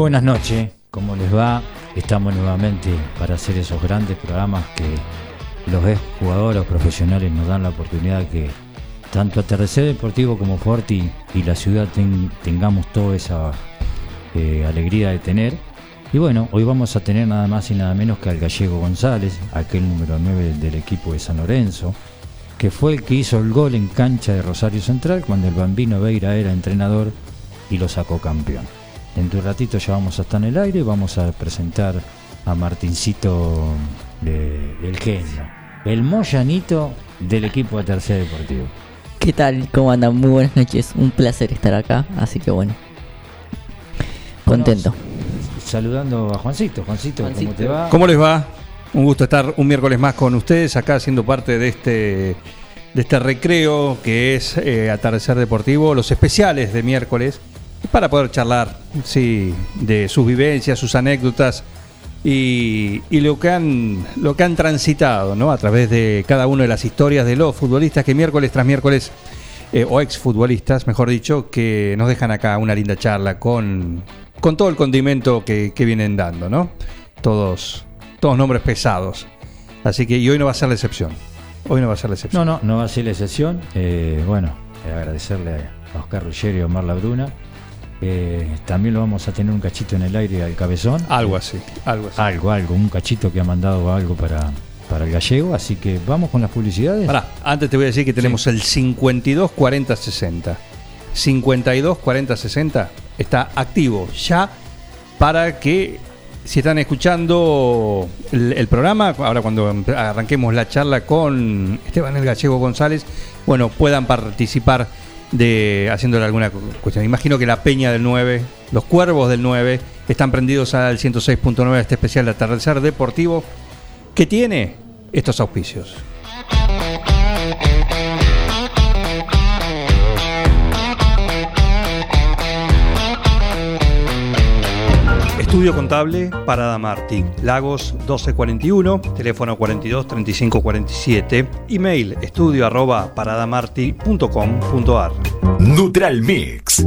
Buenas noches, ¿cómo les va? Estamos nuevamente para hacer esos grandes programas que los ex jugadores profesionales nos dan la oportunidad que tanto Atardecer Deportivo como Forti y la ciudad ten- tengamos toda esa eh, alegría de tener. Y bueno, hoy vamos a tener nada más y nada menos que al gallego González, aquel número 9 del equipo de San Lorenzo, que fue el que hizo el gol en cancha de Rosario Central cuando el bambino Veira era entrenador y lo sacó campeón. Dentro de un ratito ya vamos a estar en el aire y vamos a presentar a Martincito de- el genio, el Moyanito del equipo de Tercer Deportivo. ¿Qué tal? ¿Cómo andan? Muy buenas noches. Un placer estar acá, así que bueno. Contento. Saludando a Juancito. Juancito, ¿cómo te va? ¿Cómo les va? Un gusto estar un miércoles más con ustedes acá siendo parte de este de este recreo que es eh, Atardecer Deportivo, los especiales de miércoles, para poder charlar sí, de sus vivencias, sus anécdotas y, y lo, que han, lo que han transitado ¿no? a través de cada una de las historias de los futbolistas que miércoles tras miércoles, eh, o exfutbolistas, mejor dicho, que nos dejan acá una linda charla con, con todo el condimento que, que vienen dando, ¿no? Todos, todos nombres pesados. Así que, y hoy no va a ser la excepción. Hoy no va a ser la excepción. No, no, no va a ser la excepción. Eh, bueno, eh, agradecerle a Oscar Ruggeri y a Omar Labruna. Eh, también lo vamos a tener un cachito en el aire al cabezón. Algo así, algo así. Algo, algo, un cachito que ha mandado algo para, para el gallego. Así que vamos con las publicidades. Pará, antes te voy a decir que tenemos el 52 40 60. 52 40 60 está activo ya para que si están escuchando el, el programa, ahora cuando arranquemos la charla con Esteban el Gallego González, bueno, puedan participar de haciéndole alguna cu- cuestión. Imagino que la Peña del 9, los Cuervos del 9 están prendidos al 106.9 este especial de atardecer deportivo que tiene estos auspicios. Estudio Contable Parada Martí, Lagos 1241, teléfono 42 35 47, email estudio arroba paradamarti.com.ar. Neutral Mix.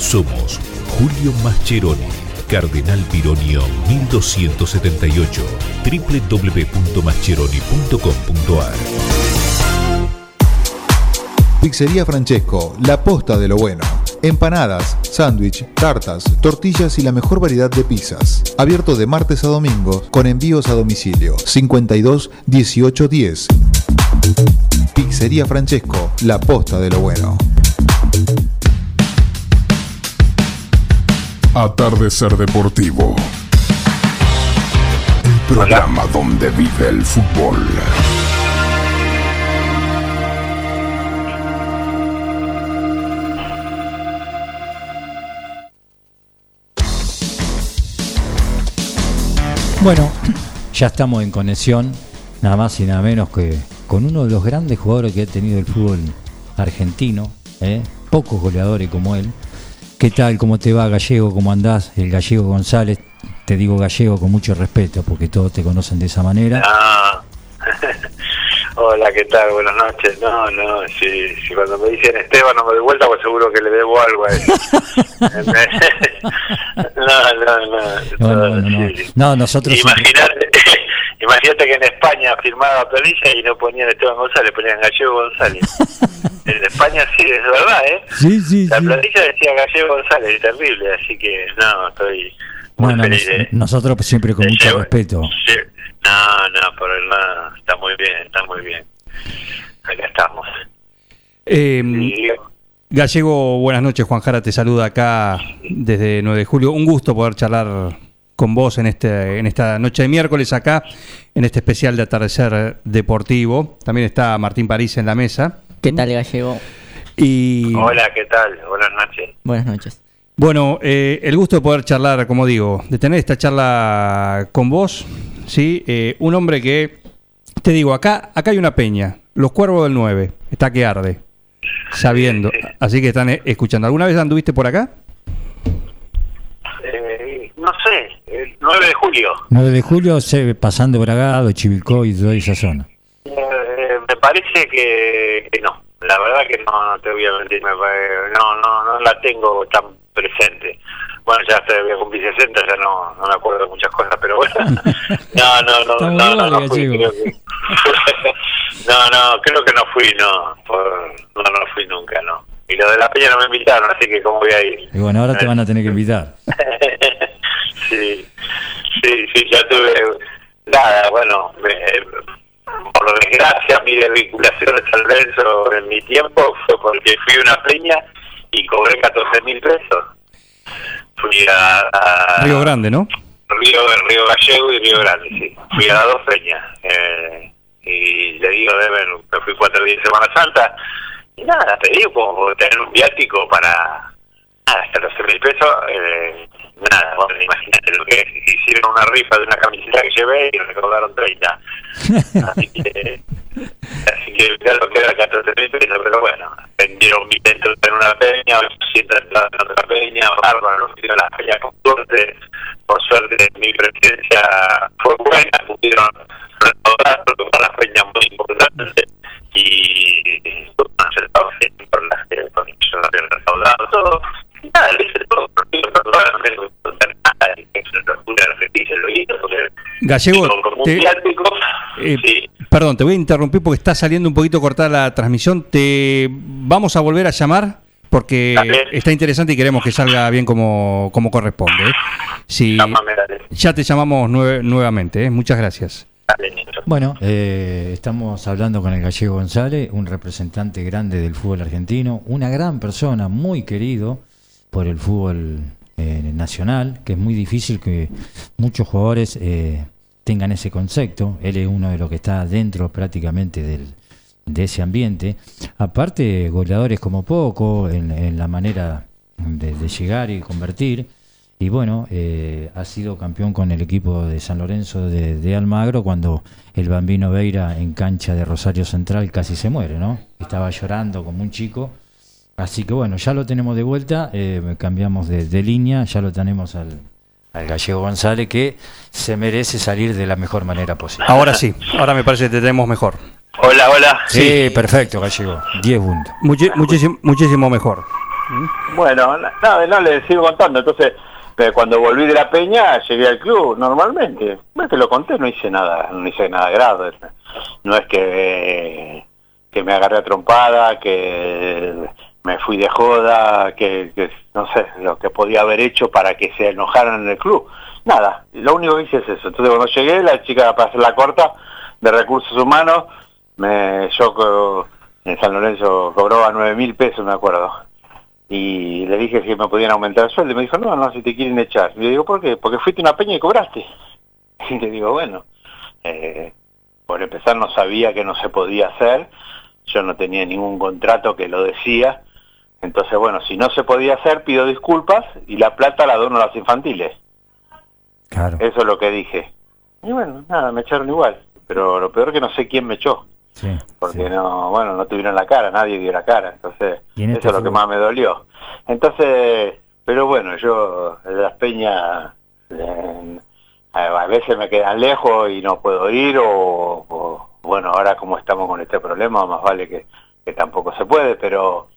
Somos Julio Mascheroni. Cardenal Pironio 1278 www.mascheroni.com.ar Pizzería Francesco, la posta de lo bueno. Empanadas, sándwich, tartas, tortillas y la mejor variedad de pizzas. Abierto de martes a domingo con envíos a domicilio. 52 18 10. Pizzería Francesco, la posta de lo bueno. Atardecer Deportivo. El programa donde vive el fútbol. Bueno, ya estamos en conexión, nada más y nada menos que con uno de los grandes jugadores que ha tenido el fútbol argentino, ¿eh? pocos goleadores como él, ¿Qué tal? ¿Cómo te va, Gallego? ¿Cómo andás? El Gallego González, te digo Gallego con mucho respeto, porque todos te conocen de esa manera. Ah. Hola, ¿qué tal? Buenas noches. No, no, si, si cuando me dicen Esteban no me doy vuelta, pues seguro que le debo algo a él. no, no, no. No, no, no, nosotros... Imagínate, imagínate que en España firmaba planilla y no ponían Esteban González, ponían Gallego González. en España sí, es verdad, ¿eh? Sí, sí, La sí. planilla decía Gallego González, es terrible, así que no, estoy muy Bueno, feliz nos- de- nosotros siempre con mucho respeto. Sí. No, no, por el nada, está muy bien, está muy bien. Acá estamos. Eh, Y, Gallego, buenas noches. Juan Jara te saluda acá desde 9 de julio. Un gusto poder charlar con vos en, este, en esta noche de miércoles acá, en este especial de atardecer deportivo. También está Martín París en la mesa. ¿Qué tal, Gallego? Y Hola, ¿qué tal? Buenas noches. Buenas noches. bueno, eh, el gusto de poder charlar, como digo, de tener esta charla con vos, ¿sí? Eh, un hombre que, te digo, acá, acá hay una peña, Los Cuervos del 9, está que arde, sabiendo. Así que están eh, escuchando. ¿Alguna vez anduviste por acá? 9 de julio. 9 de julio, se, pasando Bragado, Chivilcoy y toda esa zona. Eh, me parece que, que no. La verdad que no, no te voy a mentir. me no, no, no la tengo tan presente. Bueno, ya hasta voy a cumplir 60, ya no, no me acuerdo de muchas cosas, pero bueno. No, no, no, no, no, no fui, creo que- no, no, creo que no fui, no. Por- no, no fui nunca, no. Y lo de la peña no me invitaron, así que cómo voy a ir. Y bueno, ahora te van a tener que invitar. sí, sí, sí, ya tuve. Nada, bueno, me- por desgracia, mi desvinculación de San Lorenzo en mi tiempo fue porque fui a una peña y cobré 14 mil pesos. Fui a, a Río Grande, ¿no? Río, Río Gallego y Río Grande, sí. Fui a las dos peñas. Eh, y le digo, deben, me fui cuatro días de Semana Santa. Y nada, te digo, como tener un viático para nada, hasta los mil pesos. Eh, nada, bueno, imagínate lo que es. Hicieron una rifa de una camiseta que llevé y recaudaron 30. Así que, así que ya lo que era 14 mil pesos, pero bueno, vendieron mil dentro en una peña, 800 entradas en otra peña, bárbaro, nos dieron las peñas con suerte. Por suerte, mi presencia fue buena, pudieron recaudar, para las peñas muy importantes. Y fueron aceptados por las que por las Gallego, te- Eh, sí. Perdón, te voy a interrumpir porque está saliendo un poquito cortada la transmisión. Te vamos a volver a llamar porque Dale. está interesante y queremos que salga bien como, como corresponde. ¿eh? Dale, ya te llamamos nue- nuevamente. ¿eh? Muchas gracias. dale. Bueno, eh, estamos hablando con el gallego González, un representante grande del fútbol argentino, una gran persona, muy querido por el fútbol eh, nacional, que es muy difícil que muchos jugadores eh, tengan ese concepto. Él es uno de los que está dentro prácticamente del, de ese ambiente. Aparte, goleadores como poco, en, la manera de, de llegar y convertir. Y bueno, eh, ha sido campeón con el equipo de San Lorenzo de, de Almagro cuando el bambino Veira en cancha de Rosario Central casi se muere, ¿no? Estaba llorando como un chico. Así que bueno, ya lo tenemos de vuelta, eh, cambiamos de, de línea, ya lo tenemos al, al gallego González que se merece salir de la mejor manera posible. Ahora sí, ahora me parece que te tenemos mejor. Hola, hola. Sí, perfecto, gallego. 10 puntos. Muchi- muchísimo, muchísimo mejor. Bueno, na- nada, no, le sigo contando. Entonces, eh, cuando volví de la peña, llegué al club normalmente. Bueno, te lo conté, no hice nada, no hice nada grave. No es que, que me agarré a trompada, que me fui de joda, que, no sé, lo que podía haber hecho para que se enojaran en el club. Nada, lo único que hice es eso. Entonces, cuando llegué, la chica, para hacer la corta, de recursos humanos, me, yo en San Lorenzo cobraba nueve mil pesos, me acuerdo y le dije si me podían aumentar el sueldo me dijo, no, no, si te quieren echar. Y le digo, ¿por qué? Porque fuiste una peña y cobraste. Y le digo, bueno, eh, por empezar no sabía que no se podía hacer, yo no tenía ningún contrato que lo decía, entonces bueno, si no se podía hacer, pido disculpas y la plata la dono a las infantiles. Claro. Eso es lo que dije. Y bueno, nada, me echaron igual. Pero lo peor es que no sé quién me echó. Sí, Porque sí. no, bueno, no tuvieron la cara, nadie vio la cara. Entonces, eso este es lo que más me dolió. Entonces, pero bueno, yo, las peñas, eh, a veces me quedan lejos y no puedo ir, o, o, bueno, ahora como estamos con este problema, más vale que, que tampoco se puede, pero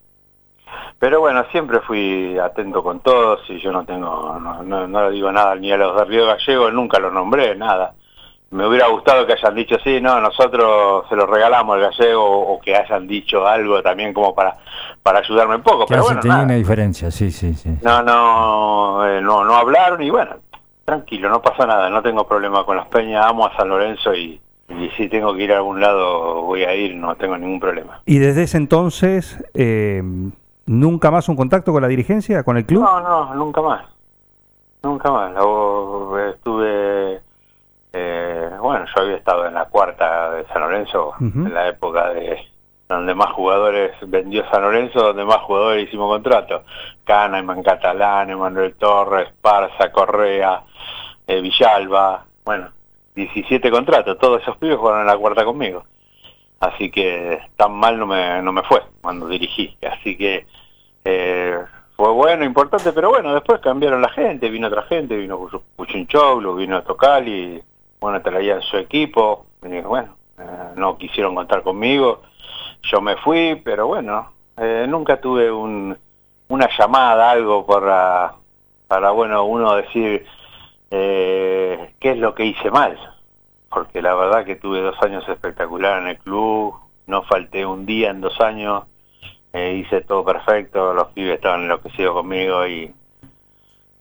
pero bueno, siempre fui atento con todos y yo no tengo, no, no, no le digo nada ni a los de Río Gallego, nunca los nombré, nada. Me hubiera gustado que hayan dicho, sí, no, nosotros se lo regalamos al gallego o que hayan dicho algo también como para, para ayudarme un poco. Que Pero bueno, tenía nada. una diferencia, sí, sí, sí. No, no, eh, no, no hablaron y bueno, tranquilo, no pasa nada, no tengo problema con las peñas, amo a San Lorenzo y, y si tengo que ir a algún lado voy a ir, no tengo ningún problema. Y desde ese entonces, eh, ¿nunca más un contacto con la dirigencia, con el club? No, no, nunca más. Nunca más. Luego, estuve, eh, bueno, yo había estado en la cuarta de San Lorenzo, en la época de donde más jugadores vendió San Lorenzo, donde más jugadores hicimos contrato. Kahneman, Catalán, Emanuel Torres, Parza, Correa, eh, Villalba, bueno, 17 contratos, todos esos pibes jugaron en la cuarta conmigo. Así que tan mal no me, no me fue cuando dirigí. Así que eh, fue bueno, importante, pero bueno, después cambiaron la gente, vino otra gente, vino Puchunchoglu, vino Tocali, bueno, traían su equipo, bueno, eh, no quisieron contar conmigo, yo me fui, pero bueno, eh, nunca tuve un, una llamada, algo para, para, bueno, uno decir qué es lo que hice mal, porque la verdad que tuve dos años espectaculares en el club, no falté un día en dos años, eh, hice todo perfecto, los pibes estaban enloquecidos conmigo y,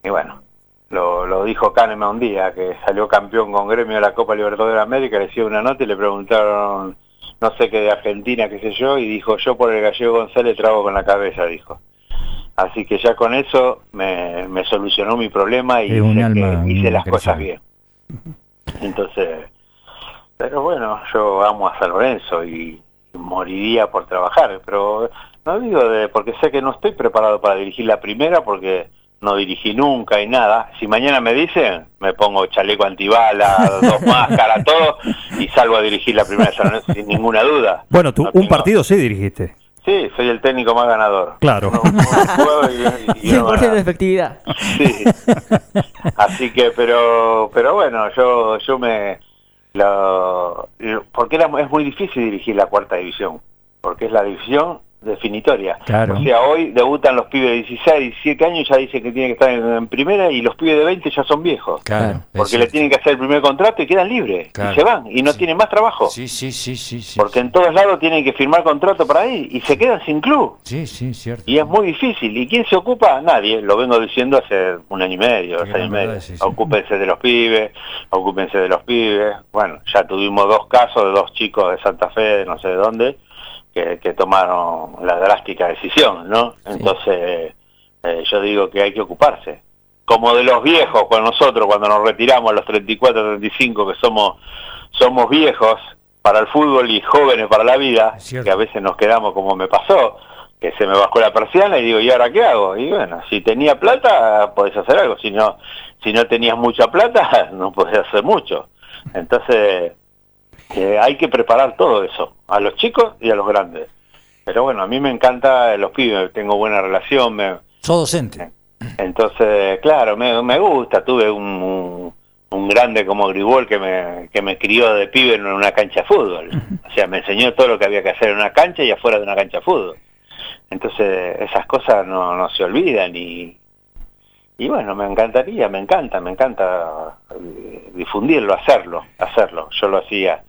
y bueno, lo, lo dijo Kahneman un día, que salió campeón con gremio de la Copa Libertadores de América, le hicieron una nota y le preguntaron, no sé qué de Argentina, qué sé yo, y dijo, yo por el gallego González trago con la cabeza, dijo. Así que ya con eso me, me solucionó mi problema y hice, alma, que- hice un las cosas bien. Entonces, pero bueno, yo amo a San Lorenzo y moriría por trabajar, pero no digo de, porque sé que no estoy preparado para dirigir la primera porque no dirigí nunca y nada. Si mañana me dicen, me pongo chaleco antibala, dos máscaras, todo, y salgo a dirigir la primera de San Lorenzo sin ninguna duda. Bueno, tú No un tengo- partido sí dirigiste. Sí, soy el técnico más ganador. Claro. No, y- y- y no 100% gano. de efectividad. Sí. Así que, pero, pero bueno, yo, yo me, lo, lo- porque es muy difícil dirigir la cuarta división, porque es la división definitoria. Claro. O sea, hoy debutan los pibes de 16, 17 años, ya dicen que tienen que estar en, en primera y los pibes de 20 ya son viejos. Claro. Porque le tienen que hacer el primer contrato y quedan libres. Claro. Y se van y no Sí. tienen más trabajo. Sí, sí, sí, sí. sí Porque en todos lados tienen que firmar contrato para ahí y se quedan sin club. Sí, sí, cierto. Y es muy difícil. ¿Y quién se ocupa? Nadie. Lo vengo diciendo hace un año y medio, dos años y medio. Ocúpense de los pibes, ocúpense de los pibes. Bueno, ya tuvimos dos casos de dos chicos de Santa Fe, de no sé de dónde, que, que tomaron la drástica decisión, ¿no? Entonces, eh, yo digo que hay que ocuparse. Como de los viejos, con nosotros, cuando nos retiramos a los 34, 35, que somos, somos viejos para el fútbol y jóvenes para la vida, que a veces nos quedamos como me pasó, que se me bajó la persiana y digo, ¿y ahora qué hago? Y bueno, si tenía plata, podés hacer algo, si no, si no tenías mucha plata, no podés hacer mucho. Entonces, hay que preparar todo eso, a los chicos y a los grandes. Pero bueno, a mí me encanta los pibes, tengo buena relación, me, Sos docente. entonces, claro, me, me gusta, tuve un, un, un grande como Gribol que me, que me crió de pibe en una cancha de fútbol. O sea, me enseñó todo lo que había que hacer en una cancha y afuera de una cancha de fútbol. Entonces, esas cosas no, no se olvidan y, y bueno, me encantaría, me encanta, me encanta eh, difundirlo, hacerlo, hacerlo. Yo lo hacía,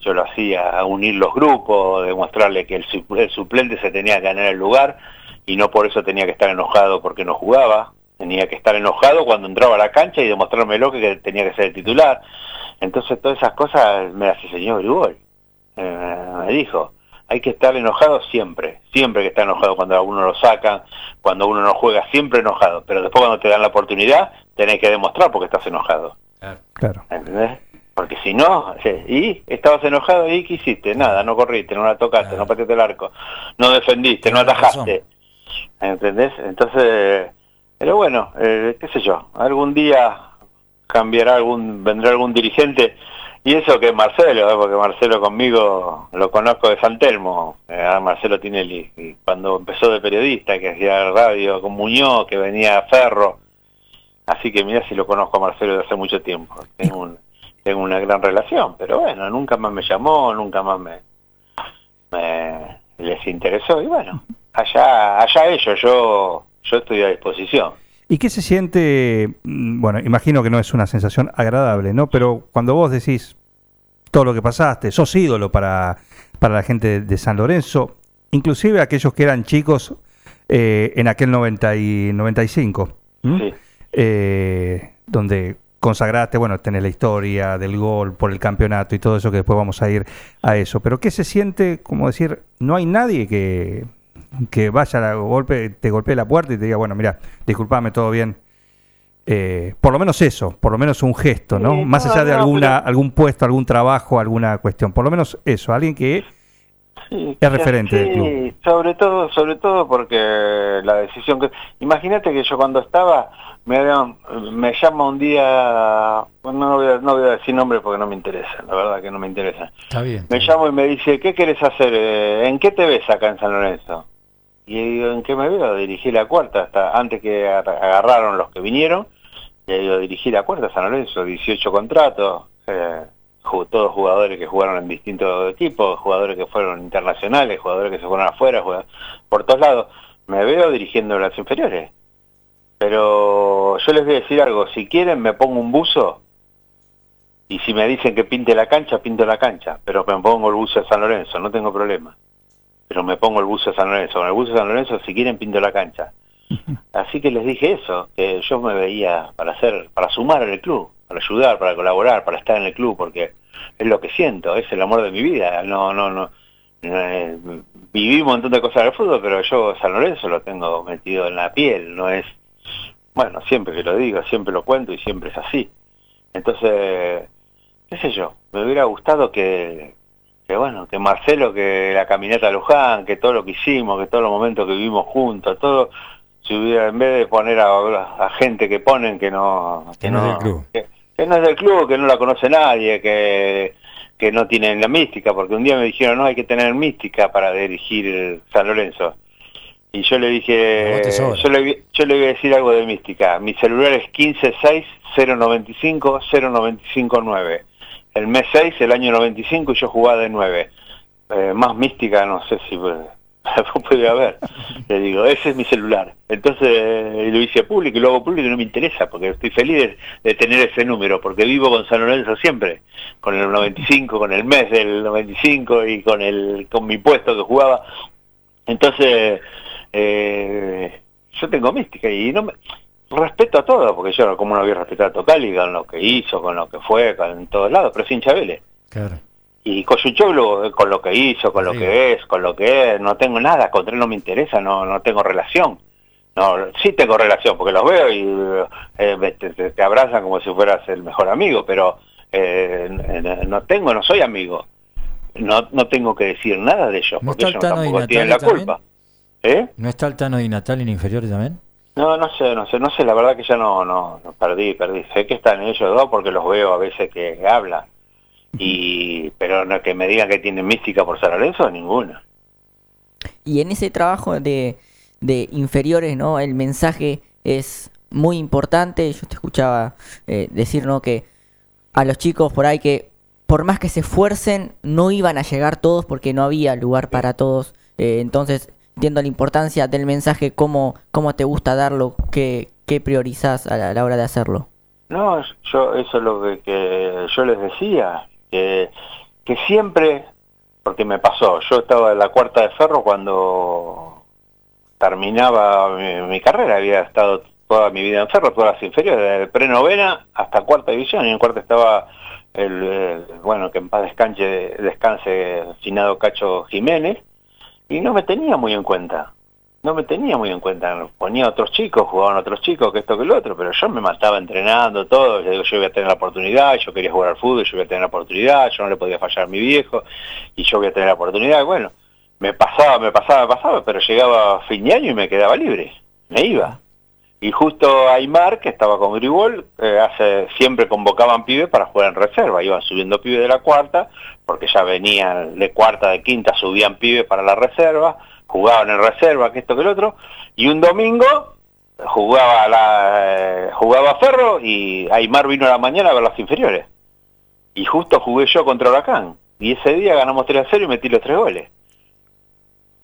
yo lo hacía unir los grupos, demostrarle que el, sup- el suplente se tenía que ganar el lugar y no por eso tenía que estar enojado porque no jugaba, tenía que estar enojado cuando entraba a la cancha y demostrármelo que tenía que ser el titular. Entonces todas esas cosas me las enseñó Grigol. Eh, me dijo, hay que estar enojado siempre, siempre que está enojado cuando a uno lo sacan, cuando uno no juega, siempre enojado, pero después cuando te dan la oportunidad tenés que demostrar porque estás enojado. Claro. ¿Entendés? Porque si no, y estabas enojado y ¿qué hiciste? Nada, no corriste, no la tocaste, no pateaste el arco, no defendiste, no atajaste. ¿Entendés? Entonces, pero bueno, eh, qué sé yo, algún día cambiará algún, vendrá algún dirigente. Y eso que Marcelo, ¿eh? porque Marcelo conmigo lo conozco de San Telmo. Eh, Marcelo Tinelli, cuando empezó de periodista, que hacía radio con Muñoz, que venía a Ferro. Así que mira si lo conozco a Marcelo de hace mucho tiempo. Tengo, tengo una gran relación, pero bueno, nunca más me llamó, nunca más me, me les interesó. Y bueno, allá, allá ellos, yo, yo estoy a disposición. ¿Y qué se siente? mm, Bueno, imagino que no es una sensación agradable, ¿no? Pero cuando vos decís todo lo que pasaste, sos ídolo para, para la gente de San Lorenzo, inclusive aquellos que eran chicos eh, en aquel 90 y 95, ¿m? Sí. Eh, donde consagraste, bueno, tenés la historia del gol por el campeonato y todo eso, que después vamos a ir a eso. Pero ¿qué se siente, como decir, no hay nadie que, que vaya a golpe, te golpee la puerta y te diga, bueno, mira, disculpame, todo bien. Eh, por lo menos eso, por lo menos un gesto, ¿no? Más allá de alguna, algún puesto, algún trabajo, alguna cuestión, por lo menos eso, alguien que Sí, Es referente del sí, club. sobre todo, sobre todo porque la decisión que... Imagínate que yo cuando estaba, me habían- me llama un día, bueno, no voy, a, no voy a decir nombre porque no me interesa, la verdad que no me interesa. Está bien. Me llamo y me dice, ¿qué querés hacer? Eh, ¿En qué te ves acá en San Lorenzo? Y digo, ¿en qué me veo? Dirigí la cuarta, hasta antes que ag- agarraron los que vinieron, y digo, dirigí la cuarta San Lorenzo, 18 contratos, todos jugadores que jugaron en distintos equipos, jugadores que fueron internacionales, jugadores que se fueron afuera, por todos lados. Me veo dirigiendo las inferiores. Pero yo les voy a decir algo, si quieren me pongo un buzo y si me dicen que pinte la cancha, pinto la cancha, pero me pongo el buzo de San Lorenzo, no tengo problema. Pero me pongo el buzo de San Lorenzo, con el buzo de San Lorenzo si quieren pinto la cancha. Así que les dije eso, que yo me veía para hacer, para sumar el club, para ayudar, para colaborar, para estar en el club, porque es lo que siento, es el amor de mi vida. No, no, no. eh, viví un montón de cosas del fútbol, pero yo San Lorenzo lo tengo metido en la piel, no es, bueno, siempre que lo digo, siempre lo cuento y siempre es así. Entonces, qué sé yo, me hubiera gustado que, que bueno, que Marcelo, que la caminata a Luján, que todo lo que hicimos, que todos los momentos que vivimos juntos, todo, si hubiera, en vez de poner a, a gente que ponen que no, Que. Que, no es del club, que no la conoce nadie, que, que no tienen la mística, porque un día me dijeron, no, hay que tener mística para dirigir San Lorenzo. Y yo le dije, yo le, yo le voy a decir algo de mística. Mi celular es 156-095-0959. El mes 6, el año 95, y yo jugaba de 9. Eh, más mística no sé si puede, haber. Le digo, ese es mi celular. Entonces eh, lo hice público y lo hago público y no me interesa, porque estoy feliz de, tener ese número, porque vivo con San Lorenzo siempre, con el 95, con el mes del 95 y con, el, con mi puesto que jugaba. Entonces, eh, yo tengo mística y no me, respeto a todo, porque yo como no voy a respetar a Tocali con lo que hizo, con lo que fue, con en todos lados, pero sin Chabele. Claro. Y Coyuchoglu, eh, con lo que hizo, con lo que es, con lo que es, no tengo nada, contra él no me interesa, no, no tengo relación. No, sí tengo relación, porque los veo y eh, me- te, abrazan como si fueras el mejor amigo, pero eh, no tengo, no soy amigo. No, no tengo que decir nada de ellos, ¿No porque ellos tampoco tienen la culpa. ¿Eh? ¿No está el Tano Di Natale en inferiores también? No, no sé, no sé, no sé, la verdad que ya no, no, no, perdí, perdí. Sé que están ellos dos porque los veo a veces que hablan. Y, pero no que me digan que tienen mística por San Lorenzo, ninguna. Y en ese trabajo de, de inferiores, ¿no? El mensaje es muy importante. Yo te escuchaba eh, decir, ¿no? Que a los chicos por ahí que por más que se esfuercen, no iban a llegar todos porque no había lugar para todos. Eh, entonces, entiendo la importancia del mensaje, cómo, cómo te gusta darlo, qué, qué priorizás a la, a la hora de hacerlo. No, yo eso es lo que, que yo les decía, que, siempre, porque me pasó, yo estaba en la cuarta de ferro cuando terminaba mi, mi carrera, había estado toda mi vida en ferro, todas las inferiores, desde prenovena hasta cuarta división, y en cuarta estaba el, el- bueno, que en paz descanse, descanse finado Cacho Jiménez, y no me tenía muy en cuenta no me tenía muy en cuenta. Ponía otros chicos, jugaban otros chicos, que esto que lo otro, pero yo me mataba entrenando todo. Yo yo voy a tener la oportunidad, yo quería jugar al fútbol, yo voy a tener la oportunidad, yo no le podía fallar a mi viejo, y yo voy a tener la oportunidad. Bueno, me pasaba, me pasaba, me pasaba, pero llegaba fin de año y me quedaba libre, me iba. Y justo Aymar, que estaba con Gribol, eh, hace, siempre convocaban pibes para jugar en reserva. Iban subiendo pibes de la cuarta, porque ya venían de cuarta, de quinta, subían pibes para la reserva, jugaban en reserva, que esto, que el otro. Y un domingo jugaba la eh, jugaba Ferro y Aymar vino a la mañana a ver las inferiores. Y justo jugué yo contra Huracán. Y ese día ganamos 3 a 0 y metí los tres goles.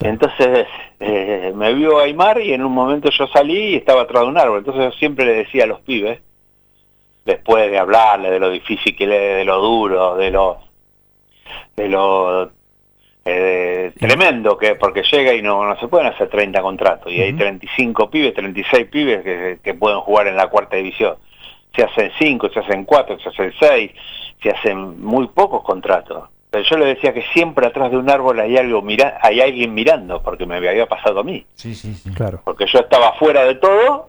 Entonces eh, me vio Aymar y en un momento yo salí y estaba atrás de un árbol. Entonces yo siempre le decía a los pibes, después de hablarle de lo difícil que le, de lo duro, de lo de lo eh, tremendo que porque llega y no, no se pueden hacer 30 contratos y hay 35 pibes, 36 pibes que, que pueden jugar en la cuarta división. Se hacen 5, se hacen 4, se hacen 6, se hacen muy pocos contratos. Pero yo le decía que siempre atrás de un árbol hay algo mira, hay alguien mirando, porque me había pasado a mí. Sí, sí, sí. Claro. Porque yo estaba fuera de todo,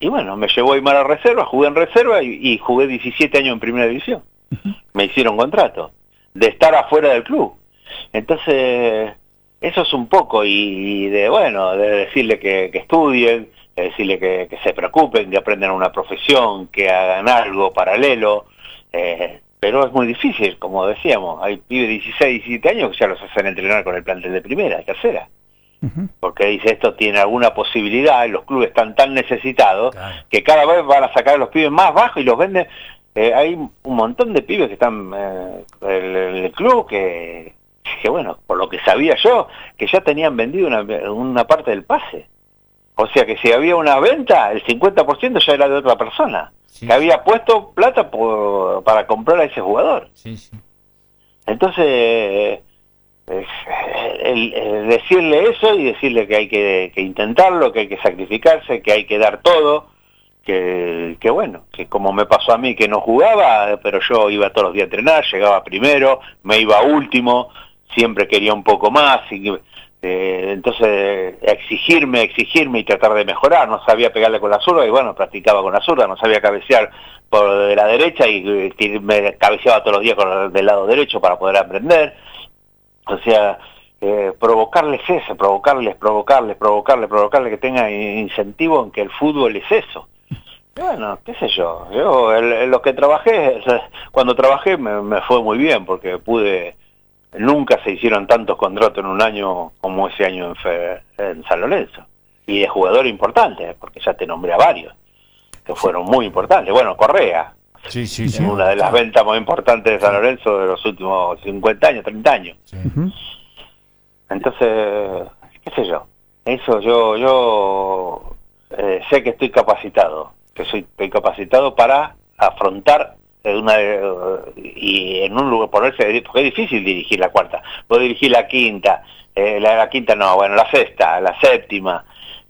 y bueno, me llevó a Aymar a reserva, jugué en reserva y, y jugué 17 años en primera división. Me hicieron contrato, de estar afuera del club. Entonces, eso es un poco, y, y de bueno, de decirle que, que estudien, de decirle que, que se preocupen, que aprendan una profesión, que hagan algo paralelo, eh, pero es muy difícil, como decíamos, hay pibes de 16, 17 años que ya los hacen entrenar con el plantel de primera, tercera. Porque dice esto tiene alguna posibilidad, y los clubes están tan necesitados Claro. que cada vez van a sacar a los pibes más bajos y los venden. Eh, hay un montón de pibes que están eh, en el club que, que, bueno, por lo que sabía yo, que ya tenían vendido una, una parte del pase. O sea que si había una venta, el 50% ya era de otra persona, Sí, que había puesto plata por- para comprar a ese jugador. Sí, sí. Entonces, el- el decirle eso y decirle que hay que, que intentarlo, que hay que sacrificarse, que hay que dar todo, que, que bueno, que como me pasó a mí que no jugaba, pero yo iba todos los días a entrenar, llegaba primero, me iba último, siempre quería un poco más, y, eh, entonces exigirme, exigirme y tratar de mejorar, no sabía pegarle con la zurda y bueno, practicaba con la zurda, no sabía cabecear por de la derecha y eh, me cabeceaba todos los días con el del lado derecho para poder aprender. O sea, eh, provocarles eso, provocarles, provocarles, provocarles, provocarles que tengan incentivo en que el fútbol es eso. Bueno, qué sé yo, yo el- lo que trabajé, cuando trabajé me fue muy bien porque pude, nunca se hicieron tantos contratos en un año como ese año en, Fe- en San Lorenzo. Y de jugador importante, porque ya te nombré a varios, que fueron muy importantes. Bueno, Correa, Sí, sí, una de las ventas más importantes de San Lorenzo de los últimos 50 años, 30 años. Sí. Entonces, qué sé yo, eso yo yo eh, sé que estoy capacitado, que soy estoy capacitado para afrontar eh, una eh, y en un lugar ponerse porque es difícil dirigir la cuarta, vos dirigir la quinta, eh, la, la quinta no, bueno, la sexta, la séptima,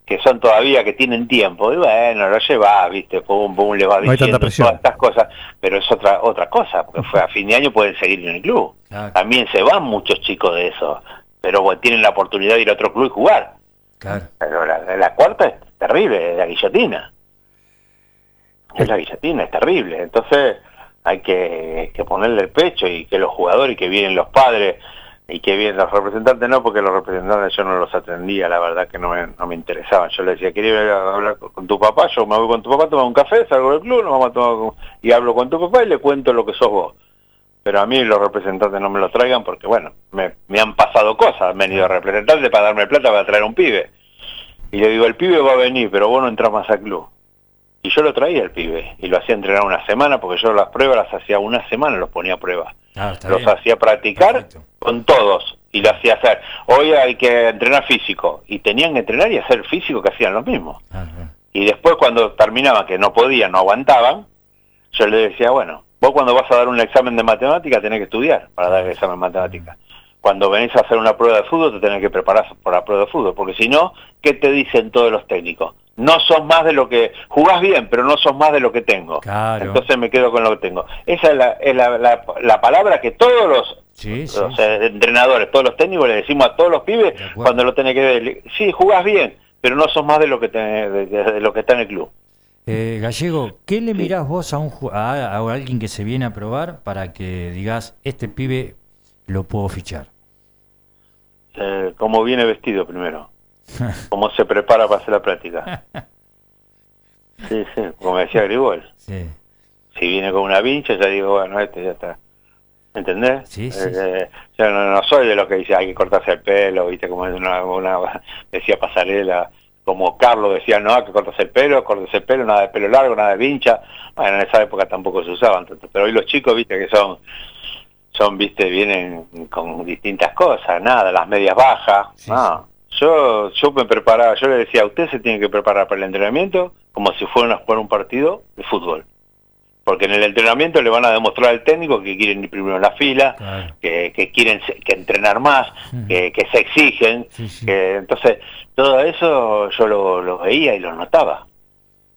que son todavía que tienen tiempo, y bueno, lo llevas, viste, pum, pum, le va No hay tanta diciendo presión. todas estas cosas, pero es otra otra cosa, porque fue a fin de año pueden seguir en el club. Claro, También se van muchos chicos de eso, pero bueno, tienen la oportunidad de ir a otro club y jugar. claro. Pero la, la cuarta es terrible, es la guillotina. Es la guillotina, es terrible. Entonces hay que, ponerle el pecho y que los jugadores y que vienen los padres y que vienen los representantes, no, porque los representantes yo no los atendía, la verdad que no me, no me interesaban. Yo le decía, quería hablar con, tu papá, yo me voy con tu papá, tomo un café, salgo del club, nos vamos a tomar y hablo con tu papá y le cuento lo que sos vos pero a mí los representantes no me lo traigan porque, bueno, me, me han pasado cosas, han venido representantes para darme plata para traer un pibe. Y le digo, el pibe va a venir, pero vos no entras más al club. Y yo lo traía el pibe, y lo hacía entrenar una semana, porque yo las pruebas las hacía una semana, los ponía a prueba. Está Los bien. hacía practicar Perfecto. con todos, y lo hacía hacer. Hoy hay que entrenar físico, y tenían que entrenar y hacer físico que hacían lo mismo. Claro. Y después cuando terminaban, que no podían, no aguantaban, yo le decía, bueno, vos cuando vas a dar un examen de matemática tenés que estudiar para dar el examen de matemática. Cuando venís a hacer una prueba de fútbol te tenés que preparar por la prueba de fútbol, porque si no, ¿qué te dicen todos los técnicos? No sos más de lo que... Jugás bien, pero no sos más de lo que tengo. Claro. Entonces me quedo con lo que tengo. Esa es la, es la, la- la palabra que todos los, Sí, sí. los, eh, entrenadores, todos los técnicos le decimos a todos los pibes cuando lo tenés que ver. Sí, jugás bien, pero no sos más de lo que, te- de- de- de lo que está en el club. Eh, Gallego, ¿qué le mirás vos a, un, a, a alguien que se viene a probar para que digas, este pibe lo puedo fichar? Eh, cómo viene vestido primero, cómo se prepara para hacer la práctica. Sí, sí, como decía Grigol. Sí. Si viene con una vincha, ya digo, bueno, este ya está. ¿Entendés? Sí, sí, Eh, Yo no, no soy de los que dice hay que cortarse el pelo, viste, como una, una- decía Pasarela, como Carlos decía, no, hay que cortarse el pelo, cortarse el pelo, nada de pelo largo, nada de vincha. Bueno, en esa época tampoco se usaban pero hoy los chicos, viste, que son, son, viste, vienen con distintas cosas, nada, las medias bajas, Sí. Yo, yo me preparaba, yo le decía, usted se tiene que preparar para el entrenamiento como si fuera a jugar un partido de fútbol. Porque en el entrenamiento le van a demostrar al técnico que quieren ir primero en la fila, Claro. que, que quieren que entrenar más, que, que se exigen. Sí. que- entonces, todo eso yo lo, lo veía y lo notaba.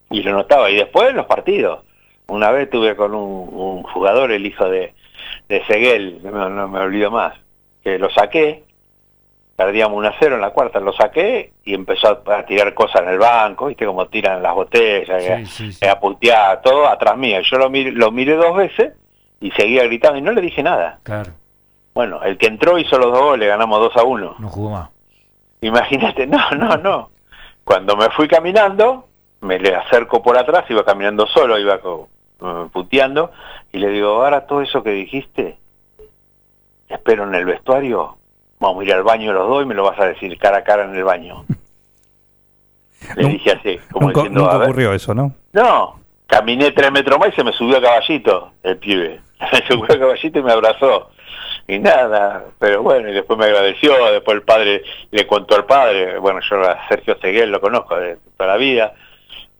Y lo notaba. Y después en los partidos. Una vez tuve con un, un jugador, el hijo de, de Seguel, no, no me olvido más, que lo saqué, perdíamos 1 a 0 en la cuarta, lo saqué y empezó a, tirar cosas en el banco, viste como tiran las botellas, Sí, sí, sí. a putear, todo atrás mío. Yo lo miré, lo miré dos veces y seguía gritando y no le dije nada. Claro. Bueno, el que entró hizo los dos goles, ganamos 2 a 1. No jugó más. Imagínate, no, no, no. Cuando me fui caminando, me le acerco por atrás, iba caminando solo, iba eh, puteando, y le digo, ahora todo eso que dijiste, te espero en el vestuario, vamos a ir al baño los dos y me lo vas a decir cara a cara en el baño. Le dije así, como Nunca, diciendo, nunca a ver, ocurrió eso, ¿no? no, caminé tres metros más y se me subió a caballito el pibe. Se subió a caballito y me abrazó. Y nada, pero bueno, y después me agradeció, después el padre le contó al padre, bueno, yo a Sergio Seguel lo conozco de toda la vida,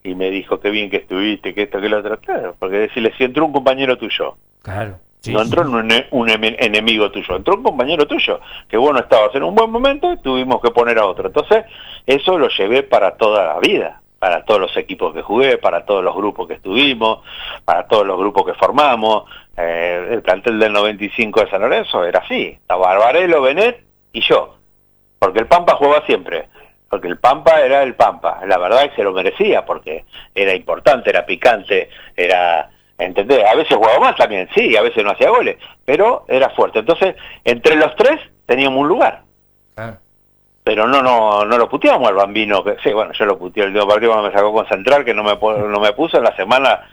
y me dijo qué bien que estuviste, que esto, que lo otro, claro, porque decirle, si entró un compañero tuyo, Claro. Sí, no sí. entró un, ene- un enemigo tuyo, entró un compañero tuyo, que vos no estabas en un buen momento y tuvimos que poner a otro. Entonces, eso lo llevé para toda la vida, para todos los equipos que jugué, para todos los grupos que estuvimos, para todos los grupos que formamos. Eh, el plantel del 95 de San Lorenzo era así, estaba Barbarelo, Benet y yo, porque el Pampa jugaba siempre. Porque el Pampa era el Pampa, la verdad es que se lo merecía, porque era importante, era picante, era, ¿entendés? A veces jugaba mal también, sí, a veces no hacía goles, pero era fuerte. Entonces, entre los tres teníamos un lugar, pero no no no lo puteamos al bambino, que sí, bueno, yo lo puteé el último partido cuando me sacó con Central, que no me, no me puso en la semana,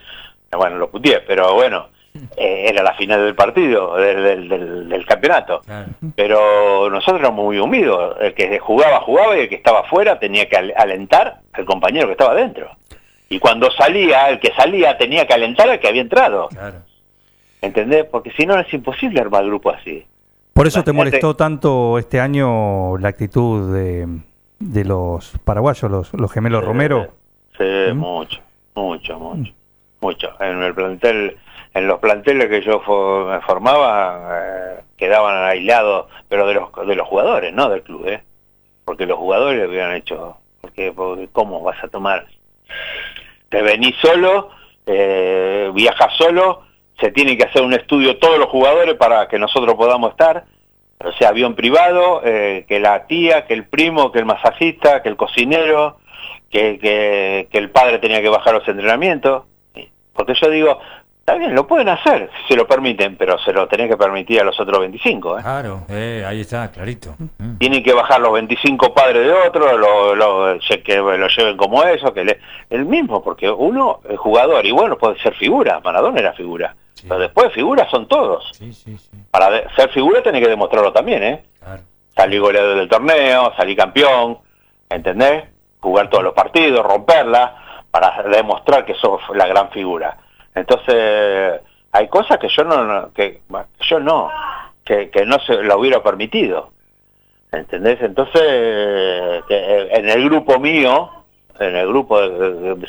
bueno, lo puteé, pero bueno, eh, era la final del partido, del, del- del- del campeonato Claro. pero nosotros éramos muy humildes. El que jugaba, jugaba y el que estaba afuera tenía que al- alentar al compañero que estaba dentro. Y cuando salía, el que salía tenía que alentar al que había entrado. Claro. ¿Entendés? Porque si no es imposible armar grupo así. Por eso te molestó tanto este año la actitud de, de los paraguayos, los, los gemelos Romero. Sí, ¿Mm? mucho, mucho, mucho, mucho. En el plantel, en los planteles que yo me formaba, eh, quedaban aislados, pero de los de los jugadores, no del club, ¿eh? Porque los jugadores hubieran hecho, porque, porque ¿cómo vas a tomar? Te venís solo, eh, viajas solo, se tiene que hacer un estudio todos los jugadores para que nosotros podamos estar, o sea, avión privado, eh, que la tía, que el primo, que el masajista, que el cocinero, que, que el padre tenía que bajar los entrenamientos. Porque yo digo, está bien, lo pueden hacer, si se lo permiten, pero se lo tenés que permitir a los otros 25. ¿eh? Claro. Eh, ahí está, clarito. Mm. Tienen que bajar los 25 padres de otro, lo, lo- que lo lleven como eso, que le, el mismo, porque uno es jugador y bueno, puede ser figura, Maradona era figura. Sí. Pero después figuras son todos. Sí, sí, sí. Para de- ser figura tenés que demostrarlo también, ¿eh? Claro. salí goleador del torneo, salí campeón, ¿entendés? Jugar todos los partidos, romperla, para demostrar que sos la gran figura. Entonces, hay cosas que yo no, que yo no, que, que no se lo hubiera permitido. ¿Entendés? Entonces, que en el grupo mío, en el grupo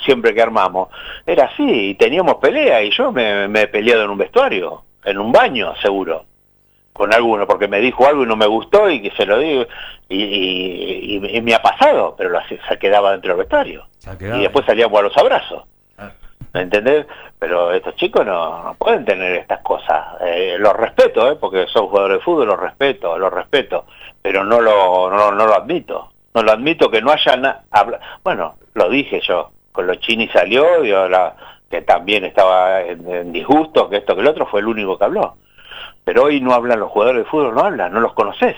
siempre que armamos, era así, y teníamos pelea, y yo me, me he peleado en un vestuario, en un baño, seguro con alguno porque me dijo algo y no me gustó y que se lo digo y, y- y- y me ha pasado pero lo se quedaba dentro del vestuario y después salíamos a los abrazos. ¿Me entendés? pero estos chicos no, no pueden tener estas cosas Eh, los respeto ¿eh? porque son jugadores de fútbol los respeto los respeto pero no lo no, no lo admito no lo admito que no hayan habla bueno lo dije yo con los chini salió y ahora que también estaba en, en disgusto que esto que el otro fue el único que habló pero hoy no hablan los jugadores de fútbol, no hablan, no los conoces.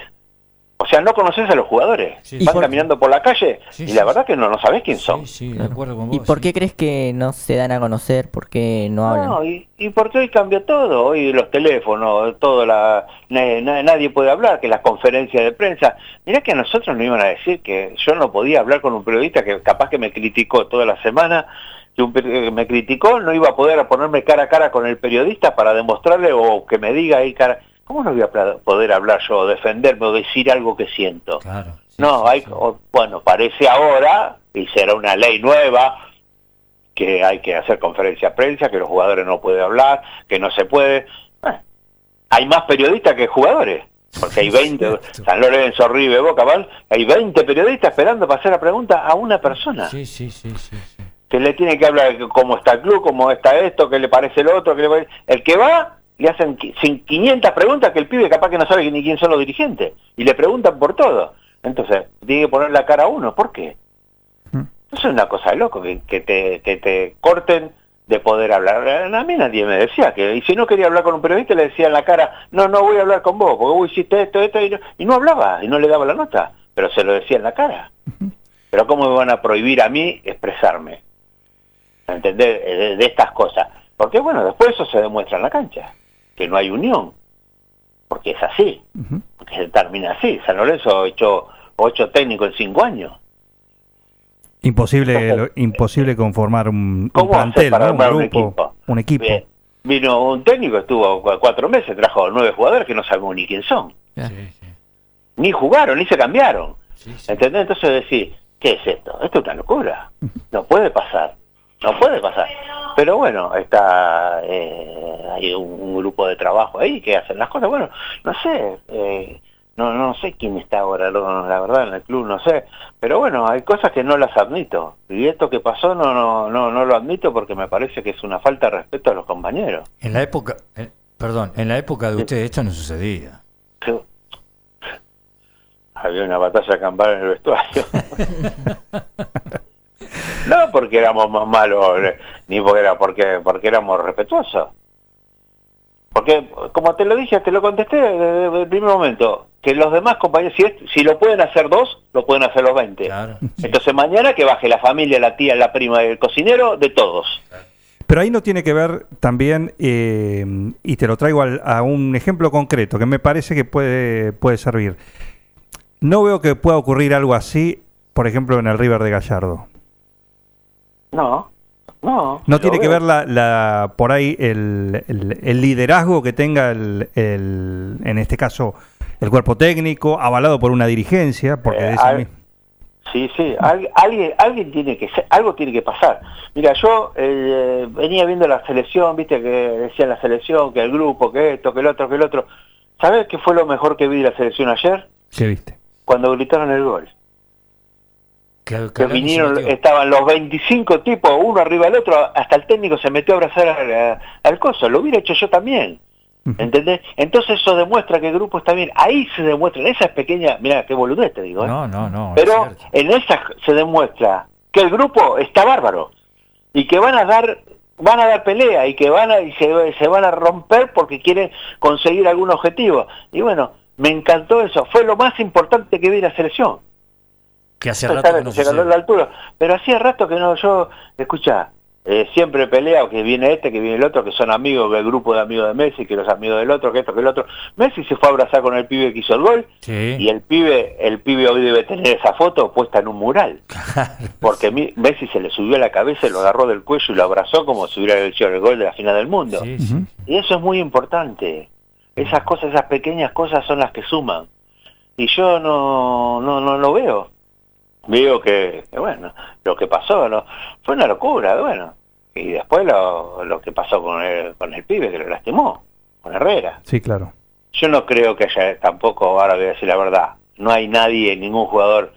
O sea, no conoces a los jugadores. Sí, sí. caminando por la calle Sí, y sí, la sí. verdad que no, no sabes quién son. Sí, sí, de acuerdo con vos. ¿Y por qué crees que no se dan a conocer? ¿Por qué no hablan? No, y, y porque hoy cambió todo, hoy los teléfonos, todo la, na- na- nadie puede hablar, que las conferencias de prensa. Mirá que a nosotros nos iban a decir que yo no podía hablar con un periodista que capaz que me criticó toda la semana, que un peri- que me criticó, no iba a poder ponerme cara a cara con el periodista para demostrarle o que me diga ahí cara, ¿cómo no voy a poder hablar yo, defenderme o decir algo que siento? Claro. sí, No, hay, sí. o- bueno, parece ahora, y será una ley nueva, que hay que hacer conferencia de prensa, que los jugadores no pueden hablar, que no se puede. Bueno, hay más periodistas que jugadores, porque hay 20, Cierto. San Lorenzo, Ribe, Boca, Val, hay 20 periodistas esperando para hacer la pregunta a una persona, Sí, sí, sí, sí, sí. que le tiene que hablar de cómo está el club, cómo está esto, qué le parece el otro, qué le parece- El que va, le hacen qui- sin 500 preguntas que el pibe capaz que no sabe ni quién son los dirigentes, y le preguntan por todo. Entonces, tiene que poner la cara a uno, ¿por qué? Mm. Eso es una cosa de loco, que, que te, que te corten de poder hablar. A mí nadie me decía que, y si no quería hablar con un periodista, le decía en la cara, no, no voy a hablar con vos, porque vos hiciste esto, esto, y no, y no hablaba, y no le daba la nota, pero se lo decía en la cara. Pero ¿cómo me van a prohibir a mí expresarme? ¿Entendés? De, de estas cosas. Porque bueno, después eso se demuestra en la cancha, que no hay unión, porque es así, Ujú. porque se termina así. San Lorenzo echó ocho técnicos en cinco años. Imposible, lo- imposible conformar un, un ¿Cómo hacer plantel, para ¿no? un grupo, equipo? un equipo. Bien. Vino un técnico, estuvo cu- cuatro meses, trajo nueve jugadores que no sabemos ni quién son. Ya. Sí, sí, Ni jugaron, ni se cambiaron. sí, sí. ¿Entendés? Entonces decir, ¿qué es esto? Esto es una locura. No puede pasar. No puede pasar. Pero bueno, está eh, hay un, grupo de trabajo ahí que hacen las cosas. Bueno, no sé, eh, no no sé quién está ahora, la verdad, en el club no sé. Pero bueno, hay cosas que no las admito. Y esto que pasó no no no no lo admito porque me parece que es una falta de respeto a los compañeros. En la época, eh, perdón, en la época de ustedes esto no sucedía. Sí. Había una batalla campal en el vestuario. no porque éramos más malos, ni porque era porque porque éramos respetuosos. Porque, como te lo dije, te lo contesté desde el primer momento, que los demás compañeros, si, es- si lo pueden hacer dos, lo pueden hacer los 20. Claro. sí. Entonces mañana que baje la familia, la tía, la prima, el cocinero, de todos. Pero ahí no tiene que ver también, eh, y te lo traigo al- a un ejemplo concreto que me parece que puede, puede servir. No veo que pueda ocurrir algo así, por ejemplo, en el River de Gallardo. No, no. No tiene que ver la, la- por ahí el, el- el liderazgo que tenga el, el- en este caso el cuerpo técnico, avalado por una dirigencia, porque Eh, al- Sí, sí, al- alguien, alguien tiene que ser- algo tiene que pasar. Mira, yo eh, venía viendo la selección, viste que decían la selección, que el grupo, que esto, que el otro, que el otro. ¿Sabes qué fue lo mejor que vi de la selección ayer? ¿qué viste? Cuando gritaron el gol. Que, vinieron, estaban los 25 tipos, uno arriba del otro, hasta el técnico se metió a abrazar al, al coso. Lo hubiera hecho yo también. ¿Entendés? Entonces eso demuestra que el grupo está bien. Ahí se demuestra, en esas pequeñas, mira qué boludez te digo. ¿eh? No, no, no. Pero en esa se demuestra que el grupo está bárbaro y que van a dar van a dar pelea y que van a y se, se van a romper porque quieren conseguir algún objetivo. Y bueno, me encantó eso. Fue lo más importante que vi la selección. Que hace Usted rato que no que se ganó sucede. la altura. Pero hacía rato que no, yo, escucha, eh, siempre pelea, que viene este, que viene el otro, que son amigos del grupo de amigos de Messi, que los amigos del otro, que esto, que el otro. Messi se fue a abrazar con el pibe que hizo el gol Sí. y el pibe, el pibe hoy debe tener esa foto puesta en un mural. Porque mi- Messi se le subió a la cabeza, lo agarró del cuello y lo abrazó como si hubiera hecho el gol de la final del mundo. Sí, sí. Y eso es muy importante. Esas cosas, esas pequeñas cosas son las que suman. Y yo no, no, no lo veo. Veo que, que, bueno, lo que pasó no fue una locura, bueno. Y después lo, lo que pasó con el, con el pibe que lo lastimó, con Herrera. Sí, claro. Yo no creo que haya tampoco, ahora voy a decir la verdad, no hay nadie, ningún jugador,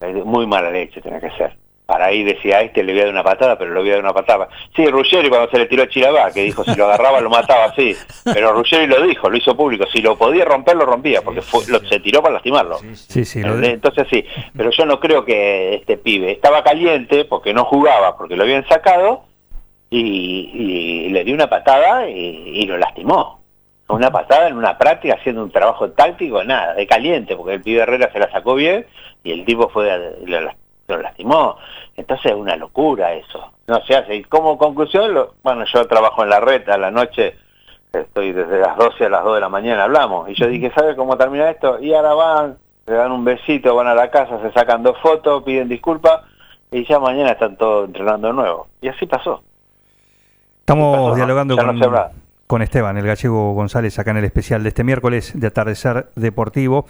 eh, muy mala leche tiene que ser. Para ahí decía, a este le voy a dar una patada, pero le voy a dar una patada. Sí, Ruggeri cuando se le tiró a Chirabá, que dijo si lo agarraba lo mataba, sí. Pero Ruggeri lo dijo, lo hizo público. Si lo podía romper, lo rompía, porque fue, lo- se tiró para lastimarlo. Sí, sí. Lo Entonces sí, pero yo no creo que este pibe estaba caliente porque no jugaba, porque lo habían sacado y, y le dio una patada y, y lo lastimó. Una patada en una práctica haciendo un trabajo táctico, nada, de caliente, porque el pibe Herrera se la sacó bien y el tipo fue lo, lo lastimó. Entonces es una locura eso. No se hace. Y como conclusión, lo- bueno, yo trabajo en la red a la noche, estoy desde las 12 a las 2 de la mañana, hablamos. Y yo dije, ¿sabe cómo termina esto? Y ahora van, le dan un besito, van a la casa, se sacan dos fotos, piden disculpas y ya mañana están todos entrenando de nuevo. Y así pasó. Estamos pasó? dialogando no con, con Esteban, el gallego González, acá en el especial de este miércoles de Atardecer Deportivo.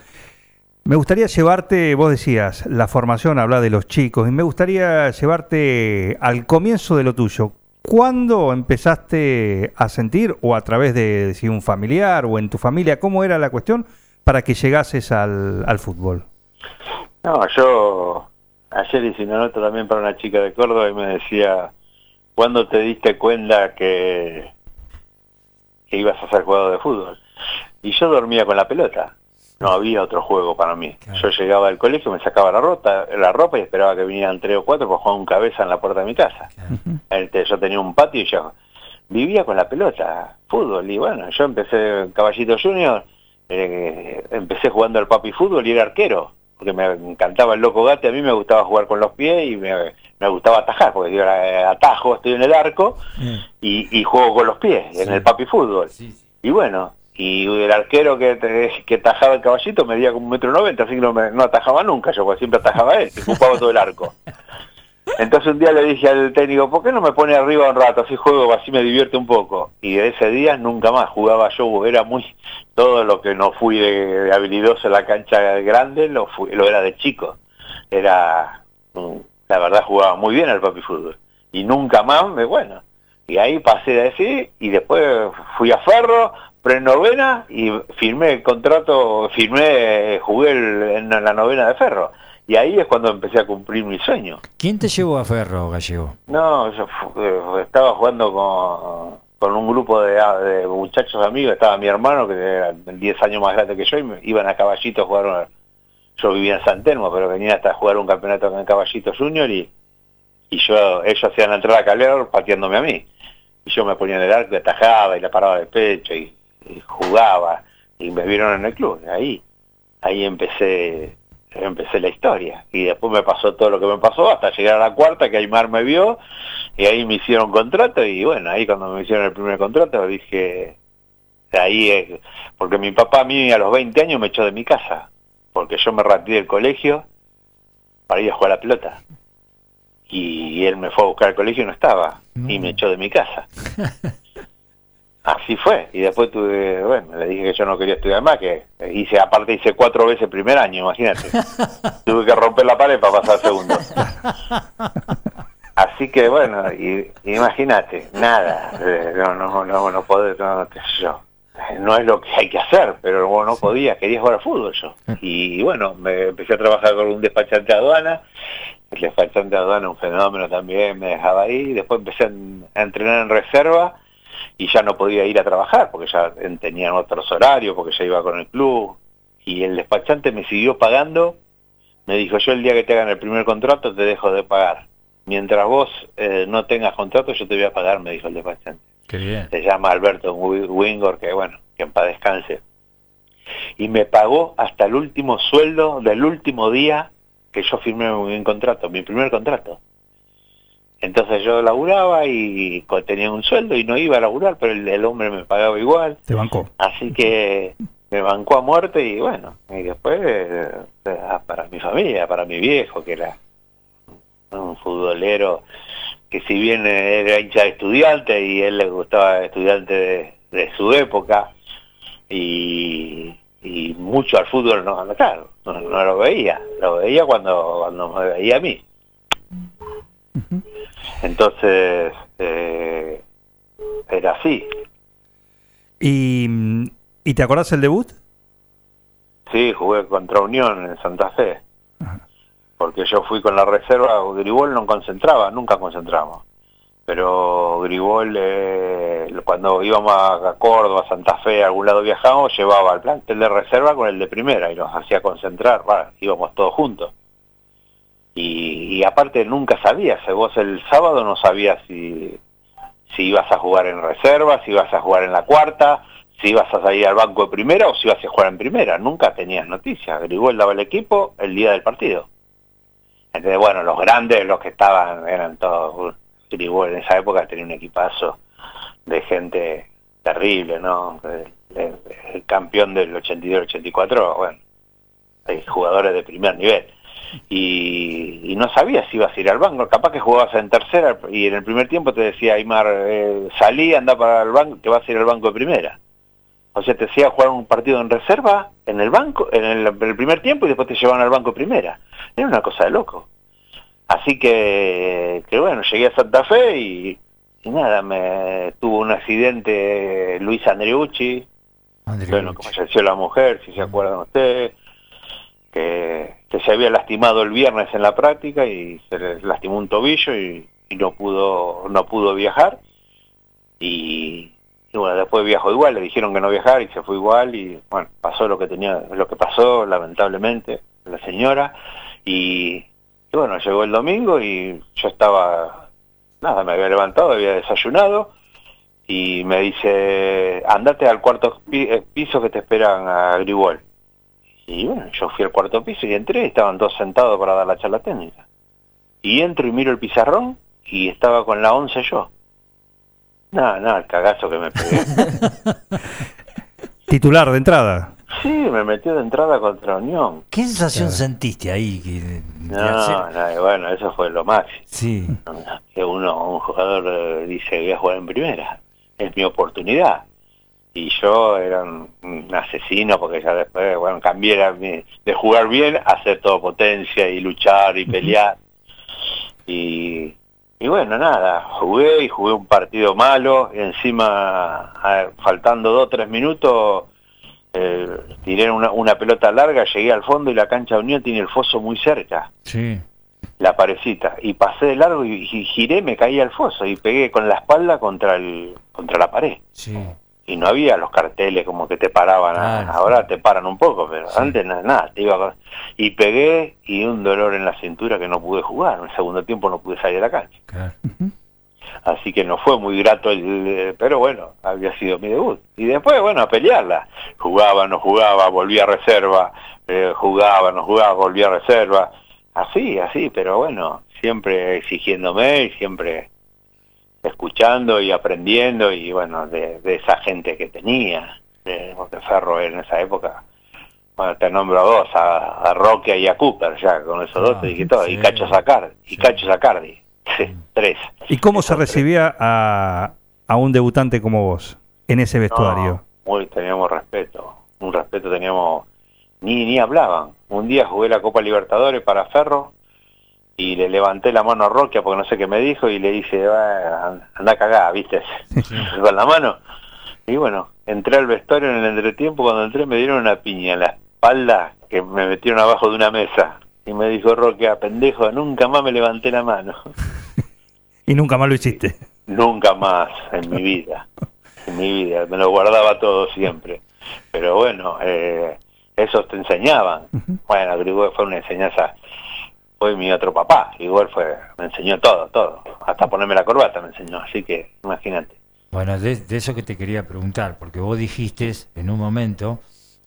Me gustaría llevarte, vos decías, la formación, habla de los chicos, y me gustaría llevarte al comienzo de lo tuyo. ¿Cuándo empezaste a sentir, o a través de si un familiar o en tu familia, cómo era la cuestión para que llegases al, al fútbol? No, yo ayer hice una nota también para una chica de Córdoba y me decía, ¿cuándo te diste cuenta que, que ibas a ser jugador de fútbol? Y yo dormía con la pelota. No había otro juego para mí. Yo llegaba al colegio, me sacaba la ropa, la ropa y esperaba que vinieran tres o cuatro para jugar un cabeza en la puerta de mi casa. Este, yo tenía un patio y yo vivía con la pelota, fútbol. Y bueno, yo empecé en Caballito Junior, eh, empecé jugando al papi fútbol y era arquero, porque me encantaba el loco gate, a mí me gustaba jugar con los pies y me, me gustaba atajar, porque yo era, eh, atajo, estoy en el arco y, y juego con los pies, en el papi fútbol. Y bueno, y el arquero que, que atajaba el caballito medía como un metro noventa, así que no, me, no atajaba nunca yo, porque siempre atajaba él, que ocupaba todo el arco. Entonces un día le dije al técnico, ¿por qué no me pone arriba un rato? Así juego, así me divierte un poco. Y de ese día nunca más jugaba yo, era muy, todo lo que no fui de, de habilidoso en la cancha grande, lo, fui, lo era de chico. Era, mm, la verdad jugaba muy bien al papi fútbol. Y nunca más, me, bueno. Y ahí pasé de decir, y después fui a Ferro, pre-novena, y firmé el contrato, firmé, jugué el- en la novena de Ferro. Y ahí es cuando empecé a cumplir mi sueño. ¿Quién te llevó a Ferro, Gallego? No, yo eh, estaba jugando con, con un grupo de, de muchachos amigos, estaba mi hermano, que era 10 años más grande que yo, y me, iban a Caballito a jugar, una- yo vivía en San Telmo, pero venían hasta jugar un campeonato en Caballito Junior, y, y yo ellos hacían la entrada a calor pateándome a mí. Y yo me ponía en el arco, y atajaba, y la paraba de pecho, y jugaba, y me vieron en el club, ahí, ahí empecé empecé la historia. Y después me pasó todo lo que me pasó hasta llegar a la cuarta que Aymar me vio y ahí me hicieron contrato y bueno ahí cuando me hicieron el primer contrato dije ahí es porque mi papá a mí a los 20 años me echó de mi casa porque yo me retiré del colegio para ir a jugar a la pelota. Y él me fue a buscar al colegio y no estaba y me echó de mi casa Así fue, y después tuve, bueno, le dije que yo no quería estudiar más, que hice, aparte hice cuatro veces el primer año, imagínate. tuve que romper la pared para pasar segundo. Así que bueno, imagínate, nada, eh, no, no, no, no podés, no, yo. No es lo que hay que hacer, pero no podía, quería jugar al fútbol yo. Y bueno, me empecé a trabajar con un despachante de aduana, el despachante de aduana un fenómeno también, me dejaba ahí, después empecé a, a entrenar en reserva y ya no podía ir a trabajar porque ya en- tenían otros horarios, porque ya iba con el club. Y el despachante me siguió pagando, me dijo, yo el día que te hagan el primer contrato te dejo de pagar. Mientras vos eh, no tengas contrato yo te voy a pagar, me dijo el despachante. Qué bien. Se llama Alberto Wi- Wingor, que bueno, que en paz descanse. Y me pagó hasta el último sueldo del último día que yo firmé mi contrato, mi primer contrato. Entonces yo laburaba y tenía un sueldo y no iba a laburar, pero el, el hombre me pagaba igual. Te bancó. Así que me bancó a muerte y bueno, y después eh, para mi familia, para mi viejo, que era un futbolero que si bien era hincha de estudiante y él le gustaba estudiante de, de su época y, y mucho al fútbol no, no, claro, no, no lo veía, lo veía cuando, cuando me veía a mí. Entonces, eh, era así. ¿Y, ¿Y te acordás el debut? Sí, jugué contra Unión en Santa Fe. Porque yo fui con la reserva, Gribol no concentraba, nunca concentramos. Pero Gribol, eh, cuando íbamos a Córdoba, Santa Fe, a algún lado viajábamos, llevaba el plantel de reserva con el de primera y nos hacía concentrar, va, íbamos todos juntos. Y, aparte nunca sabías, eh, vos el sábado no sabías si, si ibas a jugar en reserva, si ibas a jugar en la cuarta, si ibas a salir al banco de primera o si ibas a jugar en primera. Nunca tenías noticias. Grigol daba el equipo el día del partido. Entonces, bueno, los grandes, los que estaban, eran todos. Grigol en esa época tenía un equipazo de gente terrible, ¿no? El, el campeón del 82-84, bueno, jugadores de primer nivel. Y, y, no sabía si ibas a ir al banco, capaz que jugabas en tercera y en el primer tiempo te decía Aymar, eh, salí, anda para el banco, te vas a ir al banco de primera. O sea, te hacía jugar un partido en reserva, en el banco, en el, en el primer tiempo y después te llevaban al banco de primera. Era una cosa de loco. Así que, que bueno, llegué a Santa Fe y, y nada, me tuvo un accidente Luis Andreucci, bueno, como falleció la mujer, si se acuerdan ustedes, que, se había lastimado el viernes en la práctica y se le lastimó un tobillo y, no pudo no pudo viajar. Y, bueno después viajó igual le dijeron que no viajar y se fue igual y bueno pasó lo que tenía lo que pasó lamentablemente la señora. Y, y bueno llegó el domingo y yo estaba nada me había levantado había desayunado y me dice andate al cuarto piso que te esperan a Grigol y bueno, yo fui al cuarto piso y entré, estaban todos sentados para dar la charla técnica. Y entro y miro el pizarrón y estaba con la once yo. Nada, nada, el cagazo que me pegué. Titular de entrada. Sí, me metió de entrada contra Unión. ¿Qué sensación claro. sentiste ahí? Que, no, no, bueno, eso fue lo máximo. Sí. Que uno, un jugador eh, dice, voy a jugar en primera. Es mi oportunidad y yo era un, asesino porque ya después, bueno, cambié de jugar bien a hacer todo potencia y luchar y pelear. Y, y bueno, nada, jugué y jugué un partido malo, y encima, faltando dos o tres minutos, eh, tiré una, una, pelota larga, llegué al fondo y la cancha de Unión tiene el foso muy cerca. Sí. La parecita. Y pasé de largo y, y giré, me caí al foso y pegué con la espalda contra el contra la pared. Sí y no había los carteles como que te paraban, Claro, ahora sí. te paran un poco, pero Sí. antes nada, nada, te iba con- y pegué y un dolor en la cintura que no pude jugar, en el segundo tiempo no pude salir de la cancha, Claro. así que no fue muy grato, el, eh, pero bueno, había sido mi debut, y después bueno, a pelearla, jugaba, no jugaba, volvía a reserva, eh, jugaba, no jugaba, volvía a reserva, así, así, pero bueno, siempre exigiéndome y siempre escuchando y aprendiendo y bueno, de, de esa gente que tenía, de, Ferro en esa época, bueno, te nombro a dos, a, a Roque y a Cooper, ya con esos dos te dije todo, y sí. Cacho Sacardi, y Sí. Cacho Sacardi, tres. ¿Y cómo se recibía a, a un debutante como vos en ese vestuario? No, muy teníamos respeto, un respeto teníamos, ni, ni hablaban. Un día jugué la Copa Libertadores para Ferro y le levanté la mano a Roque porque no sé qué me dijo y le dije, "Ah, anda cagada, viste, con la mano. Y bueno, entré al vestuario en el entretiempo, cuando entré me dieron una piña en la espalda que me metieron abajo de una mesa. Y me dijo Roque, a pendejo, nunca más me levanté la mano. Y nunca más lo hiciste. Nunca más en mi vida. En mi vida. Me lo guardaba todo siempre. Pero bueno, eh, esos te enseñaban. Bueno, fue una enseñanza. Fue mi otro papá. Igual fue, me enseñó todo, todo. Hasta ponerme la corbata me enseñó. Así que, imagínate. Bueno, de, eso que te quería preguntar, porque vos dijiste en un momento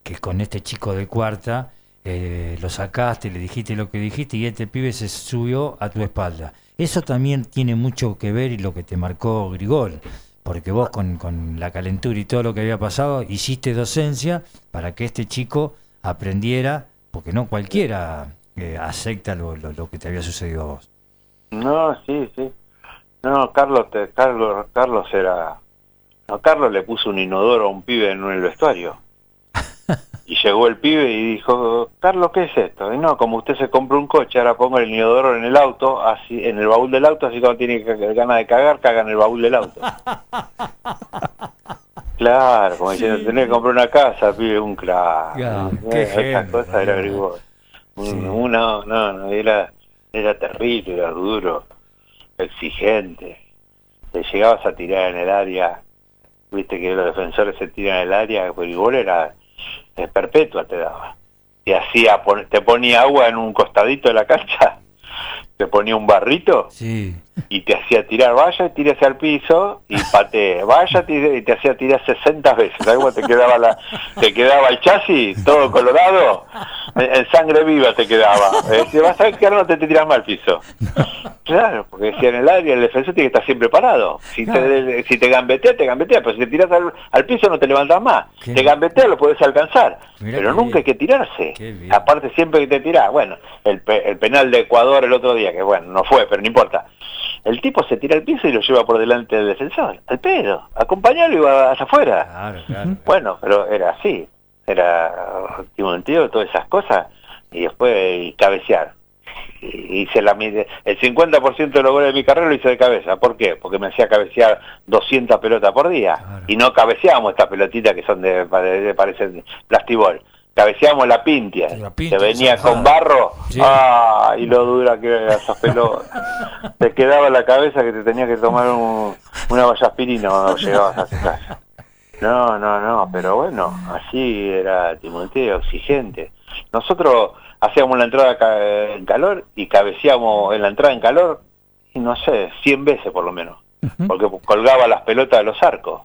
que con este chico de cuarta eh, lo sacaste, le dijiste lo que dijiste y este pibe se subió a tu espalda. Eso también tiene mucho que ver y lo que te marcó Grigol, porque vos con, con la calentura y todo lo que había pasado hiciste docencia para que este chico aprendiera, porque no cualquiera eh, acepta lo, lo- lo que te había sucedido a vos. No, sí, sí. No, Carlos, te, Carlos, Carlos era... No, Carlos le puso un inodoro a un pibe en el vestuario. Y llegó el pibe y dijo, Carlos, ¿qué es esto? Y no, como usted se compró un coche, ahora pongo el inodoro en el auto, así en el baúl del auto, así cuando tiene ganas de cagar, caga en el baúl del auto. Claro, como diciendo, tenés que comprar una casa, pibe, un claro. Eh, qué Esa genio, cosa era ¿no? Grigol. Un- Sí. Uno, no, no, era, era terrible, era duro, exigente. Te llegabas a tirar en el área, viste que los defensores se tiran en el área, pues el gol era perpetua te daba. Te hacía, te ponía agua en un costadito de la cancha, te ponía un barrito Sí, y te hacía tirar, vaya, tírese al piso y patee, vaya tire, y te hacía tirar 60 veces, ¿sabes cómo te quedaba, la, te quedaba el chasis todo colorado? En, sangre viva te quedaba. Eh, Decía, vas a ver que ahora no te, te tiras mal al piso. Claro, porque decía en el área el defensor tiene que estar siempre parado. Si, te, si te gambetea, te gambetea, pero si te tiras al, al piso no te levantas más. Qué te gambetea, lo puedes alcanzar. Mirá pero nunca hay bien. que tirarse. Aparte siempre que te tirás, bueno, el, el penal de Ecuador el otro día, que bueno, no fue, pero no importa. El tipo se tira al piso y lo lleva por delante del defensor, al pedo. Acompañarlo y va hacia afuera. Claro, claro. Bueno, pero era así. Era Timoteo, todas esas cosas. Y después y cabecear. Y Hice la, mide- el 50% de los goles de mi carrera lo hice de cabeza. ¿Por qué? Porque me hacía cabecear 200 pelotas por día. Claro. Y no cabeceábamos estas pelotitas que son de, de, de- parecen plastibol. Cabeceábamos la pintia. La pintia, que venía esa. con barro. Sí. ¡Ah! Y lo dura que era esas pelotas. te quedaba en la cabeza que te tenía que tomar un, una vallaspirina cuando llegabas a tu casa. No, no, no, pero bueno, así era Timoteo, exigente. Nosotros hacíamos la entrada en calor y cabeceábamos en la entrada en calor, y no sé, 100 veces por lo menos, porque colgaba las pelotas de los arcos.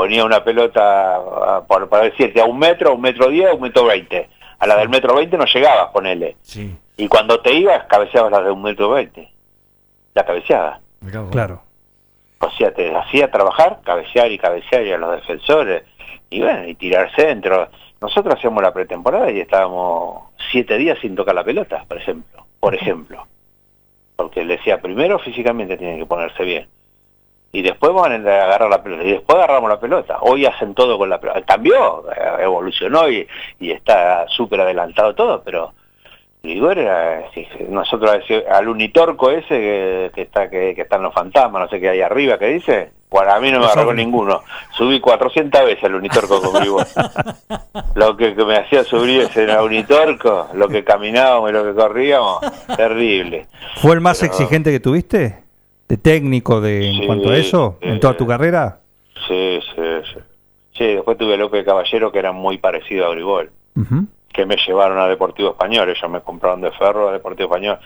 Ponía una pelota, ah, por, para decirte, a un metro, a un metro diez, a un metro veinte. A la del metro veinte no llegabas, ponele. Sí, Y cuando te ibas, cabeceabas la de un metro veinte. La cabeceaba. Claro. O sea, te hacía trabajar, cabecear y cabecear y a los defensores, y bueno, y tirar centro. Nosotros hacíamos la pretemporada y estábamos siete días sin tocar la pelota, por ejemplo. Por ejemplo. Porque le decía, primero físicamente tienen que ponerse bien. Y después van a agarrar la pelota. Y después agarramos la pelota. Hoy hacen todo con la pelota. Cambió, eh, evolucionó y, y está súper adelantado todo, pero Igor era, nosotros ese- al unitorco ese que, que está que, que están los fantasmas, no sé qué hay arriba que dice, bueno, a mí no me agarró ninguno. Subí 400 veces al unitorco con Igor. Lo que, que me hacía subir ese era unitorco, lo que caminábamos y lo que corríamos, terrible. ¿Fue el más Pero- exigente que tuviste? ¿De técnico de, en Sí, cuanto a eso? ¿En toda tu carrera? Sí, sí, sí. Sí, después tuve López Caballero que era muy parecido a Grigol. Que me llevaron a Deportivo Español, ellos me compraron de ferro a Deportivo Español,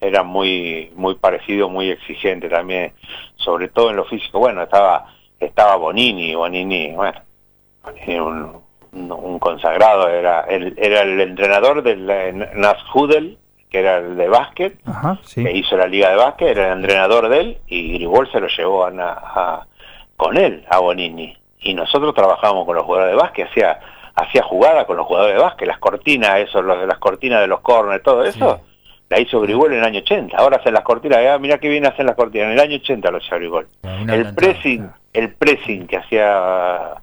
era muy muy parecido, muy exigente también, sobre todo en lo físico. Bueno, estaba estaba Bonini, Bonini, bueno, Bonini un, un- consagrado, era el, era el entrenador del Nas Hudel, que era el de básquet, Ajá, sí. que hizo la liga de básquet, era el entrenador de él, y Grigol se lo llevó a, a- con él, a Bonini. Y nosotros trabajábamos con los jugadores de básquet, hacía hacía jugada con los jugadores de básquet, las cortinas, eso, los de las cortinas de los corners, todo eso, la hizo Grigol en el año 80. Ahora hacen las cortinas, ah, mira qué bien hacen las cortinas, en el año 80 lo hacía Grigol. El pressing, el pressing que hacía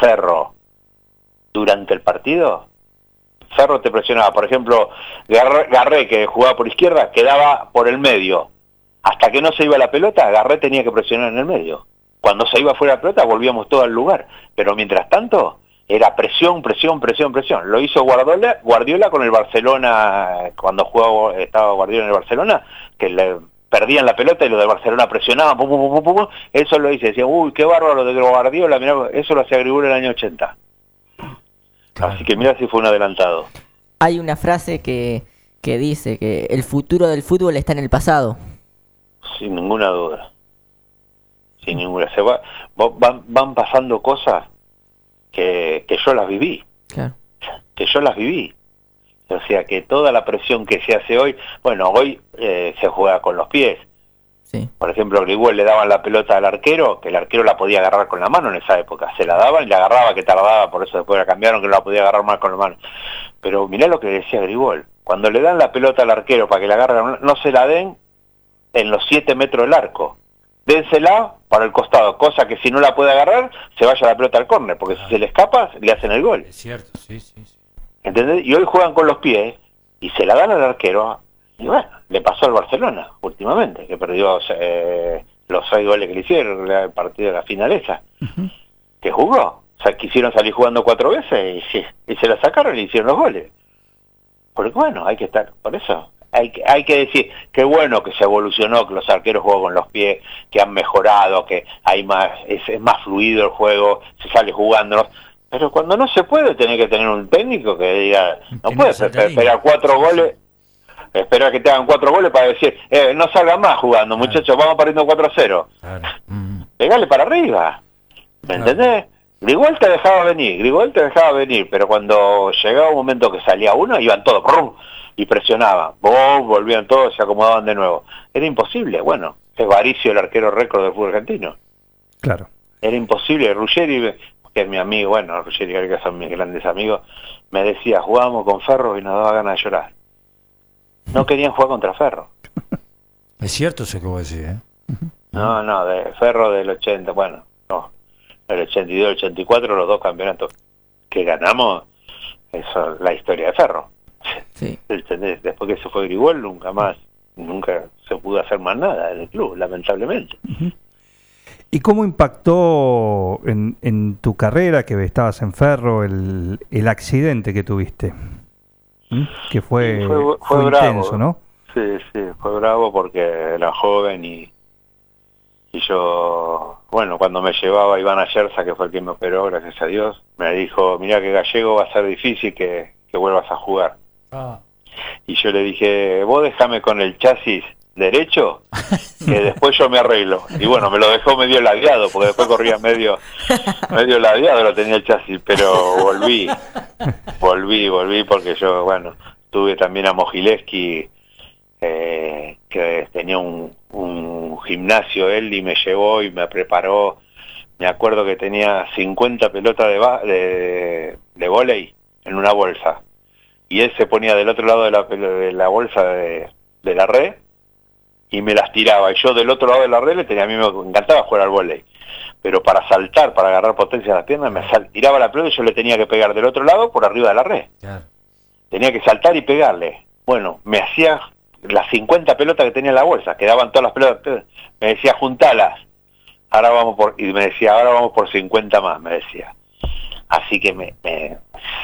Ferro durante el partido, Ferro te presionaba, por ejemplo, Garré, que jugaba por izquierda, quedaba por el medio. Hasta que no se iba la pelota, Garré tenía que presionar en el medio. Cuando se iba fuera la pelota, volvíamos todo al lugar. Pero mientras tanto, era presión, presión, presión, presión. Lo hizo Guardiola, Guardiola con el Barcelona, cuando jugaba, estaba Guardiola en el Barcelona, que le perdían la pelota y los de Barcelona presionaban, pum, pum, pum, eso lo hice, decía, uy, qué bárbaro de Guardiola, mirá, eso lo hacía Grigol en el año 80. Claro. Así que mira si fue un adelantado. Hay una frase que, que dice que el futuro del fútbol está en el pasado. Sin ninguna duda. Sin ninguna. Se va, va- van, van pasando cosas que, que yo las viví, Claro. que yo las viví. O sea que toda la presión que se hace hoy, bueno, hoy eh, se juega con los pies. Sí. Por ejemplo, a Grigol le daban la pelota al arquero, que el arquero la podía agarrar con la mano en esa época. Se la daban y la agarraba, que tardaba, por eso después la cambiaron, que no la podía agarrar más con la mano. Pero mirá lo que decía Grigol. Cuando le dan la pelota al arquero para que la agarre, no se la den en los 7 metros del arco. Dénsela para el costado, cosa que si no la puede agarrar, se vaya la pelota al córner, porque si se le escapa, le hacen el gol. Es cierto, sí, sí. sí. ¿Entendés? Y hoy juegan con los pies y se la dan al arquero. Y bueno, le pasó al Barcelona últimamente, que perdió eh, los seis goles que le hicieron en el partido de la final esa. Que jugó. O sea, quisieron salir jugando cuatro veces y, se- y se la sacaron y hicieron los goles. Porque bueno, hay que estar, por eso. Hay que, hay que decir que bueno que se evolucionó, que los arqueros juegan con los pies, que han mejorado, que hay más, es, es más fluido el juego, se sale jugando. Pero cuando no se puede, tener que tener un técnico que diga, no Que no puede se te esperar cuatro goles, Esperar que te hagan cuatro goles para decir, eh, no salgan más jugando, muchachos, vamos perdiendo 4 a 0. Claro. Mm. Pegale para arriba. ¿Me Claro. entendés? Grigol te dejaba venir, Grigol te dejaba venir, pero cuando llegaba un momento que salía uno, iban todos, y presionaban, ¡bum! volvían todos, se acomodaban de nuevo. Era imposible, bueno, es Varicio el arquero récord del fútbol argentino. Claro. Era imposible, Ruggeri, que es mi amigo, bueno, Ruggeri y que son mis grandes amigos, me decía, jugábamos con Ferro y nos daba ganas de llorar. No querían jugar contra Ferro. Es cierto eso que vos decís, ¿eh? No, no, de Ferro del 80, bueno, no, del 82, 84, los dos campeonatos que ganamos, eso es la historia de Ferro. Sí. ¿Entendés? Después que se fue Grigol, nunca más, nunca se pudo hacer más nada en el club, lamentablemente. ¿Y cómo impactó en, en tu carrera, que estabas en Ferro, el, el accidente que tuviste? ¿Mm? Que fue, Sí, fue- fue fue bravo. intenso, ¿no? Sí, sí, fue bravo porque era joven y, y yo, bueno, cuando me llevaba Iván Ayerza, que fue el que me operó, gracias a Dios, me dijo, mira que Gallego va a ser difícil que, que vuelvas a jugar. Ah. Y yo le dije, vos déjame con el chasis derecho, que después yo me arreglo. Y bueno, me lo dejó medio ladeado, porque después corría medio, medio ladeado, lo tenía el chasis, pero volví, volví, volví, porque yo, bueno, tuve también a Mogileski, eh, que tenía un, un gimnasio él y me llevó y me preparó. Me acuerdo que tenía 50 pelotas de, de, de vóley en una bolsa. Y él se ponía del otro lado de la, de la bolsa de, de la red y me las tiraba. Y yo del otro lado de la red le tenía, a mí me encantaba jugar al vóley. Pero para saltar, para agarrar potencia en las piernas, me sal- tiraba la pelota y yo le tenía que pegar del otro lado por arriba de la red Claro. tenía que saltar y pegarle. Bueno, me hacía las 50 pelotas que tenía en la bolsa, quedaban todas las pelotas, me decía juntalas, ahora vamos por, y me decía, ahora vamos por 50 más, me decía. Así que me, me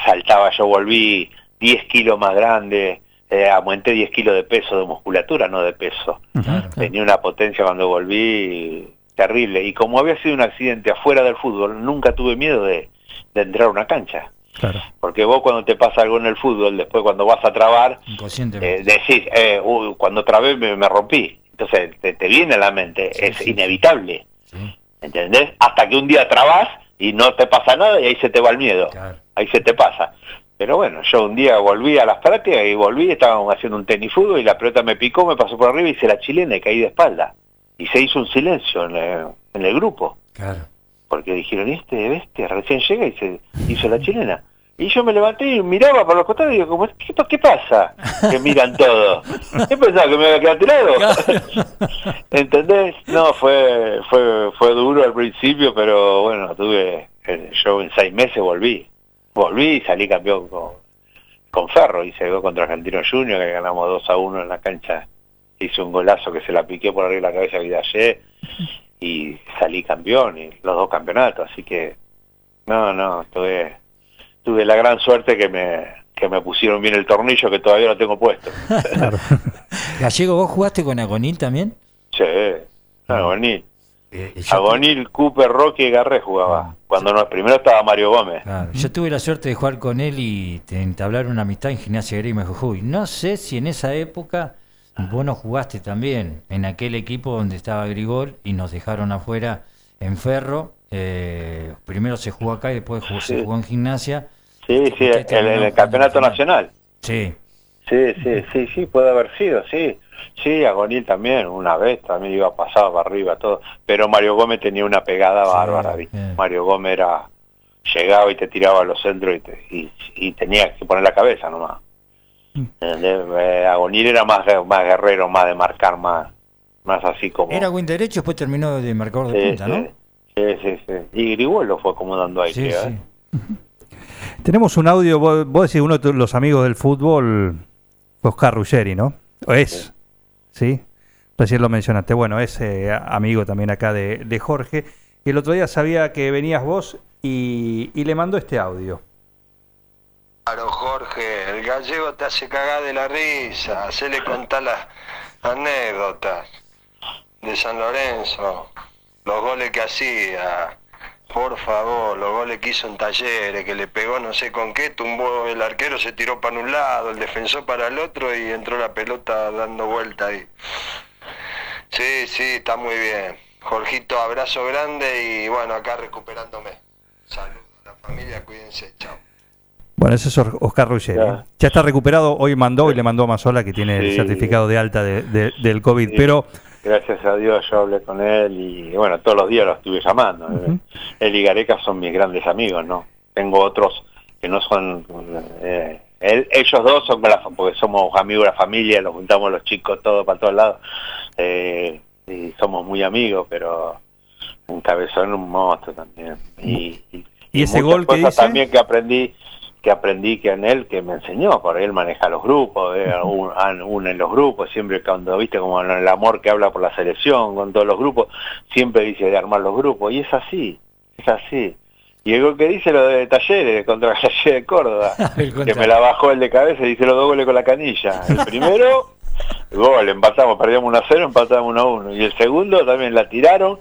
saltaba, yo volví 10 kilos más grande, eh, aumenté 10 kilos de peso, de musculatura, no de peso. Claro. Tenía una potencia cuando volví terrible. Y como había sido un accidente afuera del fútbol, nunca tuve miedo de, de entrar a una cancha. Claro. Porque vos cuando te pasa algo en el fútbol, después cuando vas a trabar, eh, decís, eh, uy, cuando trabé me, me rompí. Entonces te, te viene a la mente, Sí, es sí, inevitable, Sí, ¿entendés? Hasta que un día trabás y no te pasa nada y ahí se te va el miedo, claro. ahí se te pasa. Pero bueno, yo un día volví a las prácticas y volví, estábamos haciendo un tenis fútbol y la pelota me picó, me pasó por arriba y hice la chilena y caí de espalda. Y se hizo un silencio en el, en el grupo Claro. porque dijeron, "¿Y este bestia recién llega y se hizo la chilena. Y yo me levanté y miraba para los costados y digo, como, ¿qué, qué pasa? Que miran todo. ¿Qué pensaba que me iba a quedar tirado? ¿Entendés? No, fue, fue, fue duro al principio, pero bueno, tuve, eh, yo en seis meses volví. Volví y salí campeón con, con Ferro se quedó contra Argentino Junior, que ganamos 2 a 1 en la cancha. Hice un golazo que se la piqué por arriba de la cabeza a Vidallé y salí campeón y los dos campeonatos, así que no, no, tuve, tuve la gran suerte que me, que me pusieron bien el tornillo que todavía lo tengo puesto. Gallego, ¿vos jugaste con Agonil también? sí, Agonil. Eh, yo Agonil, Cooper, Roque y Garré jugaba. Ah, Cuando no, primero estaba Mario Gómez. Claro, Yo tuve la suerte de jugar con él y entablar una amistad en Gimnasia Grima Jujuy. No sé si en esa época vos no jugaste también en aquel equipo donde estaba Grigol y nos dejaron afuera en Ferro. Eh, primero se jugó acá y después jugó- se Sí. jugó en Gimnasia. Sí, sí, Usted en, el jugando campeonato nacional. Sí, Sí, sí, sí, sí, puede haber sido, sí. Sí, Agonil también, una vez también iba pasado para arriba, todo. Pero Mario Gómez tenía una pegada Sí, bárbara. Mario Gómez era, llegaba y te tiraba a los centros y, te, y, y tenías que poner la cabeza nomás. ¿Entendés? Eh, Agonil era más, más guerrero, más de marcar, más, más así como... era buen derecho, después terminó de marcador de sí, punta, ¿no? sí, sí, sí. Y Grigol lo fue acomodando ahí, Sí, creo, sí. ¿eh? Tenemos un audio, vos, vos decís, uno de los amigos del fútbol Oscar Ruggeri, ¿no? ¿O es? ¿Sí? Recién lo mencionaste. Bueno, es eh, amigo también acá de, de Jorge. El otro día sabía que venías vos y, y le mandó este audio. Claro, Jorge, el gallego te hace cagar de la risa, hacele contar las anécdotas de San Lorenzo, los goles que hacía, Por favor, los goles que hizo en Talleres, que le pegó no sé con qué, tumbó el arquero, se tiró para un lado, el defensor para el otro y entró la pelota dando vuelta ahí. Sí, sí, está muy bien. Jorgito, abrazo grande y bueno, acá recuperándome. Saludos a la familia, cuídense, chao. Bueno, ese es Oscar Ruggeri. Ya. Ya está recuperado, hoy mandó y le mandó a Mazola que tiene el certificado de alta de- de- del COVID, Sí. pero Gracias a Dios yo hablé con él y bueno, todos los días lo estuve llamando. Él y Gareca son mis grandes amigos, ¿no? Tengo otros que no son... eh, él- ellos dos son, la porque somos amigos de la familia, los juntamos los chicos todos para todos lados eh, y somos muy amigos, pero un cabezón, un monstruo también. Y, ¿Y ese muchas gol que también que aprendí que aprendí que en él que me enseñó porque él maneja los grupos eh, un- une los grupos siempre cuando viste como en el amor que habla por la selección con todos los grupos siempre dice de armar los grupos y es así es así. Y el que dice lo de Talleres contra Talleres de Córdoba que me la bajó el de cabeza y dice los dos goles con la canilla. El primero gol empatamos perdíamos 1 a 0 empatamos 1 a 1 y el segundo también la tiraron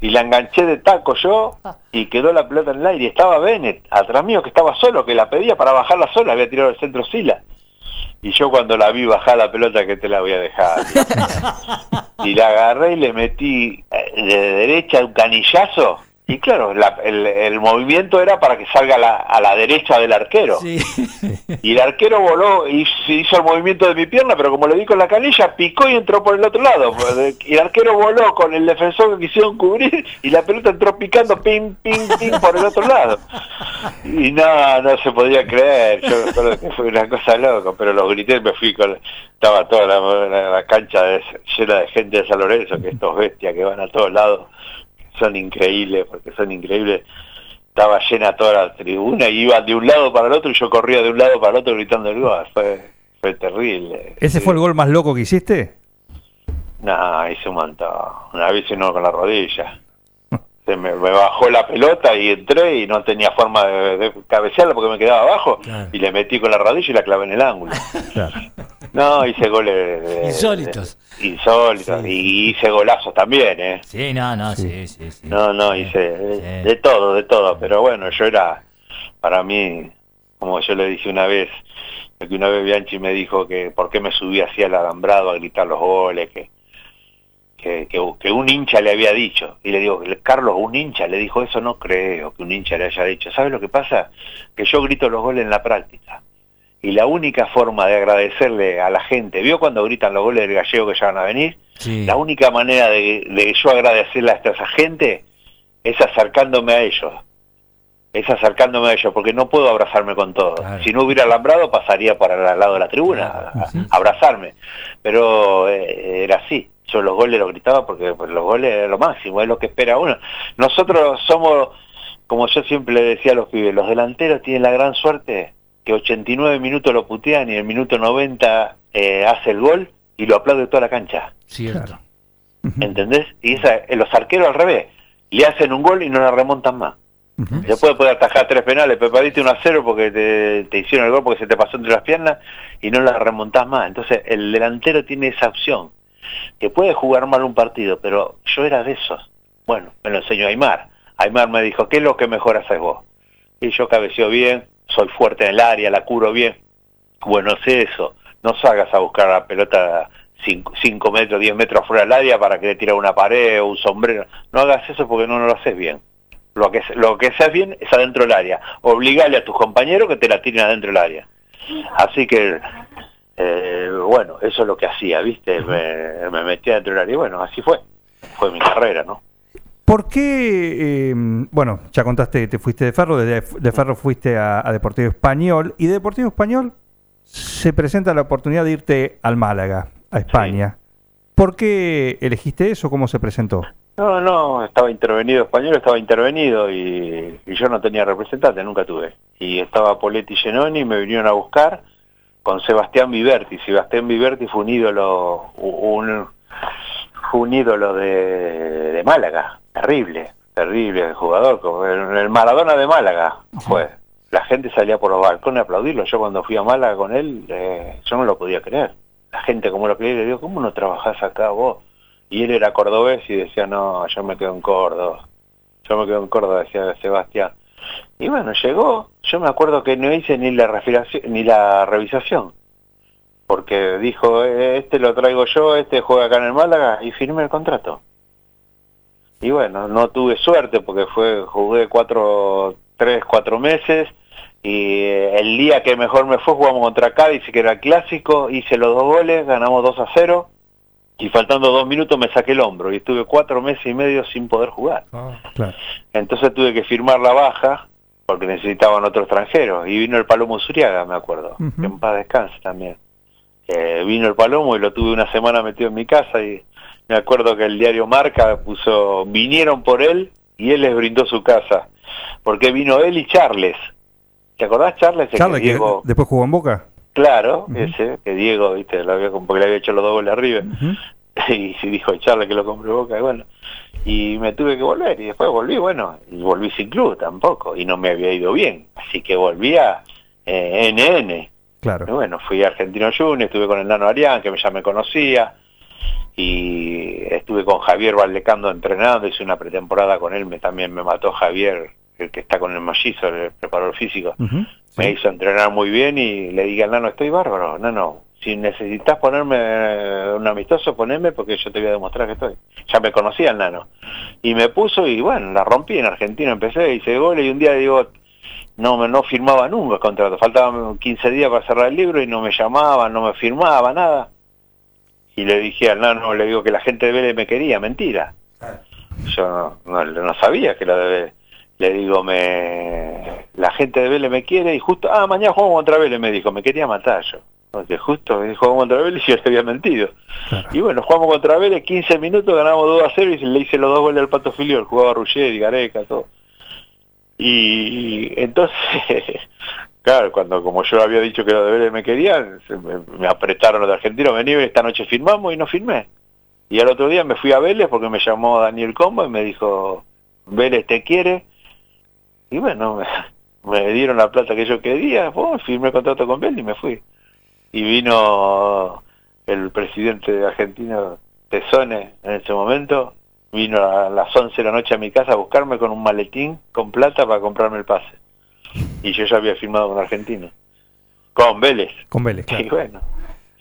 y la enganché de taco yo y quedó la pelota en el aire. Estaba Bennett atrás mío que estaba solo, que la pedía para bajarla sola, había tirado el centro Sila. Y yo cuando la vi bajar la pelota que te la voy a dejar. y la agarré y le metí eh, de derecha un canillazo. Y claro, la- el, el movimiento era para que salga a la, a la derecha del arquero. Sí. Y el arquero voló y se hizo el movimiento de mi pierna, pero como le di con la canilla, picó y entró por el otro lado. Y el arquero voló con el defensor que quisieron cubrir y la pelota entró picando ping, ping, ping por el otro lado. Y no, no se podía creer. Yo me acuerdo que fue una cosa loca, pero los grité, me fui con... Estaba toda la, la- la cancha de- llena de gente de San Lorenzo, que estos bestias que van a todos lados son increíbles, porque son increíbles estaba llena toda la tribuna y iban de un lado para el otro y yo corría de un lado para el otro gritando el gol. Fue, fue terrible. ¿ese Sí. fue el gol más loco que hiciste? No, hice un montón. Una vez uno con la rodilla. Se me, me bajó la pelota y entré y no tenía forma de, de cabecearla porque me quedaba abajo Claro. y le metí con la rodilla y la clavé en el ángulo. Claro. No, hice goles de- de- Insólitos. de- insólitos. Sí. Y hice golazos también, ¿eh? Sí, no, no, sí, sí, sí. No, no, hice de todo, de todo, pero bueno, yo era, para mí, como yo le dije una vez, que una vez Bianchi me dijo que por qué me subí así al alambrado a gritar los goles, que, que, que, que un hincha le había dicho, y le digo, Carlos, un hincha le dijo eso, no creo que un hincha le haya dicho, ¿sabes lo que pasa? Que yo grito los goles en la práctica. Y la única forma de agradecerle a la gente, ¿vio cuando gritan los goles del gallego que ya van a venir? Sí. La única manera de, de yo agradecerle a esta esa gente es acercándome a ellos. Es acercándome a ellos, porque no puedo abrazarme con todos. Claro. Si no hubiera alambrado, pasaría por al lado de la tribuna a abrazarme. Pero eh, era así. Yo los goles los gritaba porque pues, los goles es lo máximo, es lo que espera uno. Nosotros somos, como yo siempre le decía a los pibes, los delanteros tienen la gran suerte que 89 minutos lo putean y en el minuto 90 eh, hace el gol y lo aplaude toda la cancha. Cierto. ¿Entendés? Y esa, eh, los arqueros al revés, le hacen un gol y no la remontan más. Ujú. Después puede atajar tres penales, pero perdiste 1 a 0 porque te, te hicieron el gol porque se te pasó entre las piernas y no la remontás más. Entonces el delantero tiene esa opción, que puede jugar mal un partido, pero yo era de esos. Bueno, me lo enseñó Aymar. Aymar me dijo, ¿qué es lo que mejor haces vos? Y yo cabeceo bien, soy fuerte en el área, la curo bien. Bueno, sé eso. No salgas a buscar la pelota 5 metros, 10 metros fuera del área para que le tire una pared o un sombrero. No hagas eso porque no, lo haces bien. Lo que, lo que bien es adentro del área. Obligale a tus compañeros que te la tiren adentro del área. Así que, eh, bueno, eso es lo que hacía, ¿viste? Me, me metí adentro del área y bueno, así fue. Fue mi carrera, ¿no? ¿Por qué, eh, bueno, ya contaste que te fuiste de Ferro, de, de Ferro fuiste a, a Deportivo Español, y de Deportivo Español se presenta la oportunidad de irte al Málaga, a España. ¿Por qué elegiste eso? ¿Cómo se presentó? No, no, estaba intervenido español, estaba intervenido y, y yo no tenía representante, nunca tuve. Y estaba Poletti y Genoni, me vinieron a buscar con Sebastián Viverti. Sebastián Viverti fue un ídolo, un, fue un ídolo de, de Málaga, terrible, terrible jugador, como el, el Maradona de Málaga fue. La gente salía por los balcones a aplaudirlo. Yo cuando fui a Málaga con él, eh, yo no lo podía creer. La gente como lo creía, le digo, ¿cómo no trabajás acá vos? Y él era cordobés y decía, no, yo me quedo en Córdoba. yo me quedo en Córdoba, decía Sebastián. Y bueno, llegó, yo me acuerdo que no hice ni la refiración, ni la revisación, porque dijo, "Eh, este lo traigo yo, este juega acá en el Málaga, y firmé el contrato. Y bueno, no tuve suerte porque fue jugué cuatro, tres, cuatro meses y eh, el día que mejor me fue jugamos contra Cádiz, que era el clásico, hice los dos goles, ganamos 2 a 0 y faltando dos minutos me saqué el hombro y estuve cuatro meses y medio sin poder jugar. Claro. Entonces tuve que firmar la baja porque necesitaban otro extranjero y vino el Palomo Zuriaga, me acuerdo, que en paz descanse también. Eh, vino el Palomo y lo tuve una semana metido en mi casa y me acuerdo que el diario Marca puso, vinieron por él y él les brindó su casa, porque vino él y Charles. ¿Te acordás Charles? Charles, que Diego, después jugó en Boca. Claro, ese, que Diego, viste, lo había, porque le había hecho los dos goles arriba y se dijo Charles que lo compró Boca y bueno. Y me tuve que volver y después volví bueno y volví sin club tampoco y no me había ido bien. Así que volví a eh, NN y Claro. bueno fui a Argentino Junior estuve con el Nano Arián que ya me conocía y estuve con Javier Valdecando entrenando hice una pretemporada con él me también me mató Javier el que está con el mellizo el preparador físico Me hizo entrenar muy bien y le dije al nano, estoy bárbaro, nano, si necesitas ponerme eh, un amistoso, poneme porque yo te voy a demostrar que estoy. Ya me conocía el nano. Y me puso y bueno, la rompí en Argentina, empecé, hice goles y un día digo, no me no firmaba nunca el contrato, faltaban 15 días para cerrar el libro y no me llamaban, no me firmaba, nada. Y le dije al nano, le digo que la gente de Vélez me quería, mentira. Yo no, no- no sabía que lo de Vélez. Le digo, me la gente de Vélez me quiere y justo, ah, mañana jugamos contra Vélez, me dijo, me quería matar yo. Porque justo jugamos contra Vélez y yo le había mentido. Y bueno, jugamos contra Vélez, 15 minutos, ganamos 2 a 0 y le hice los dos goles al Pato Filiol, jugaba Ruggeri, Gareca, todo. Y entonces, claro, cuando como yo había dicho que los de Vélez me querían, me apretaron los de Argentino, vení, esta noche firmamos y no firmé. Y al otro día me fui a Vélez porque me llamó Daniel Combo y me dijo, Vélez te quiere. Y bueno, me, me dieron la plata que yo quería, pues, firmé contrato con Vélez y me fui. Y vino el presidente de Argentina, Tesone, en ese momento, vino a las 11 de la noche a mi casa a buscarme con un maletín con plata para comprarme el pase. Y yo ya había firmado con Argentina. Con Vélez. Con Vélez, Y claro. bueno,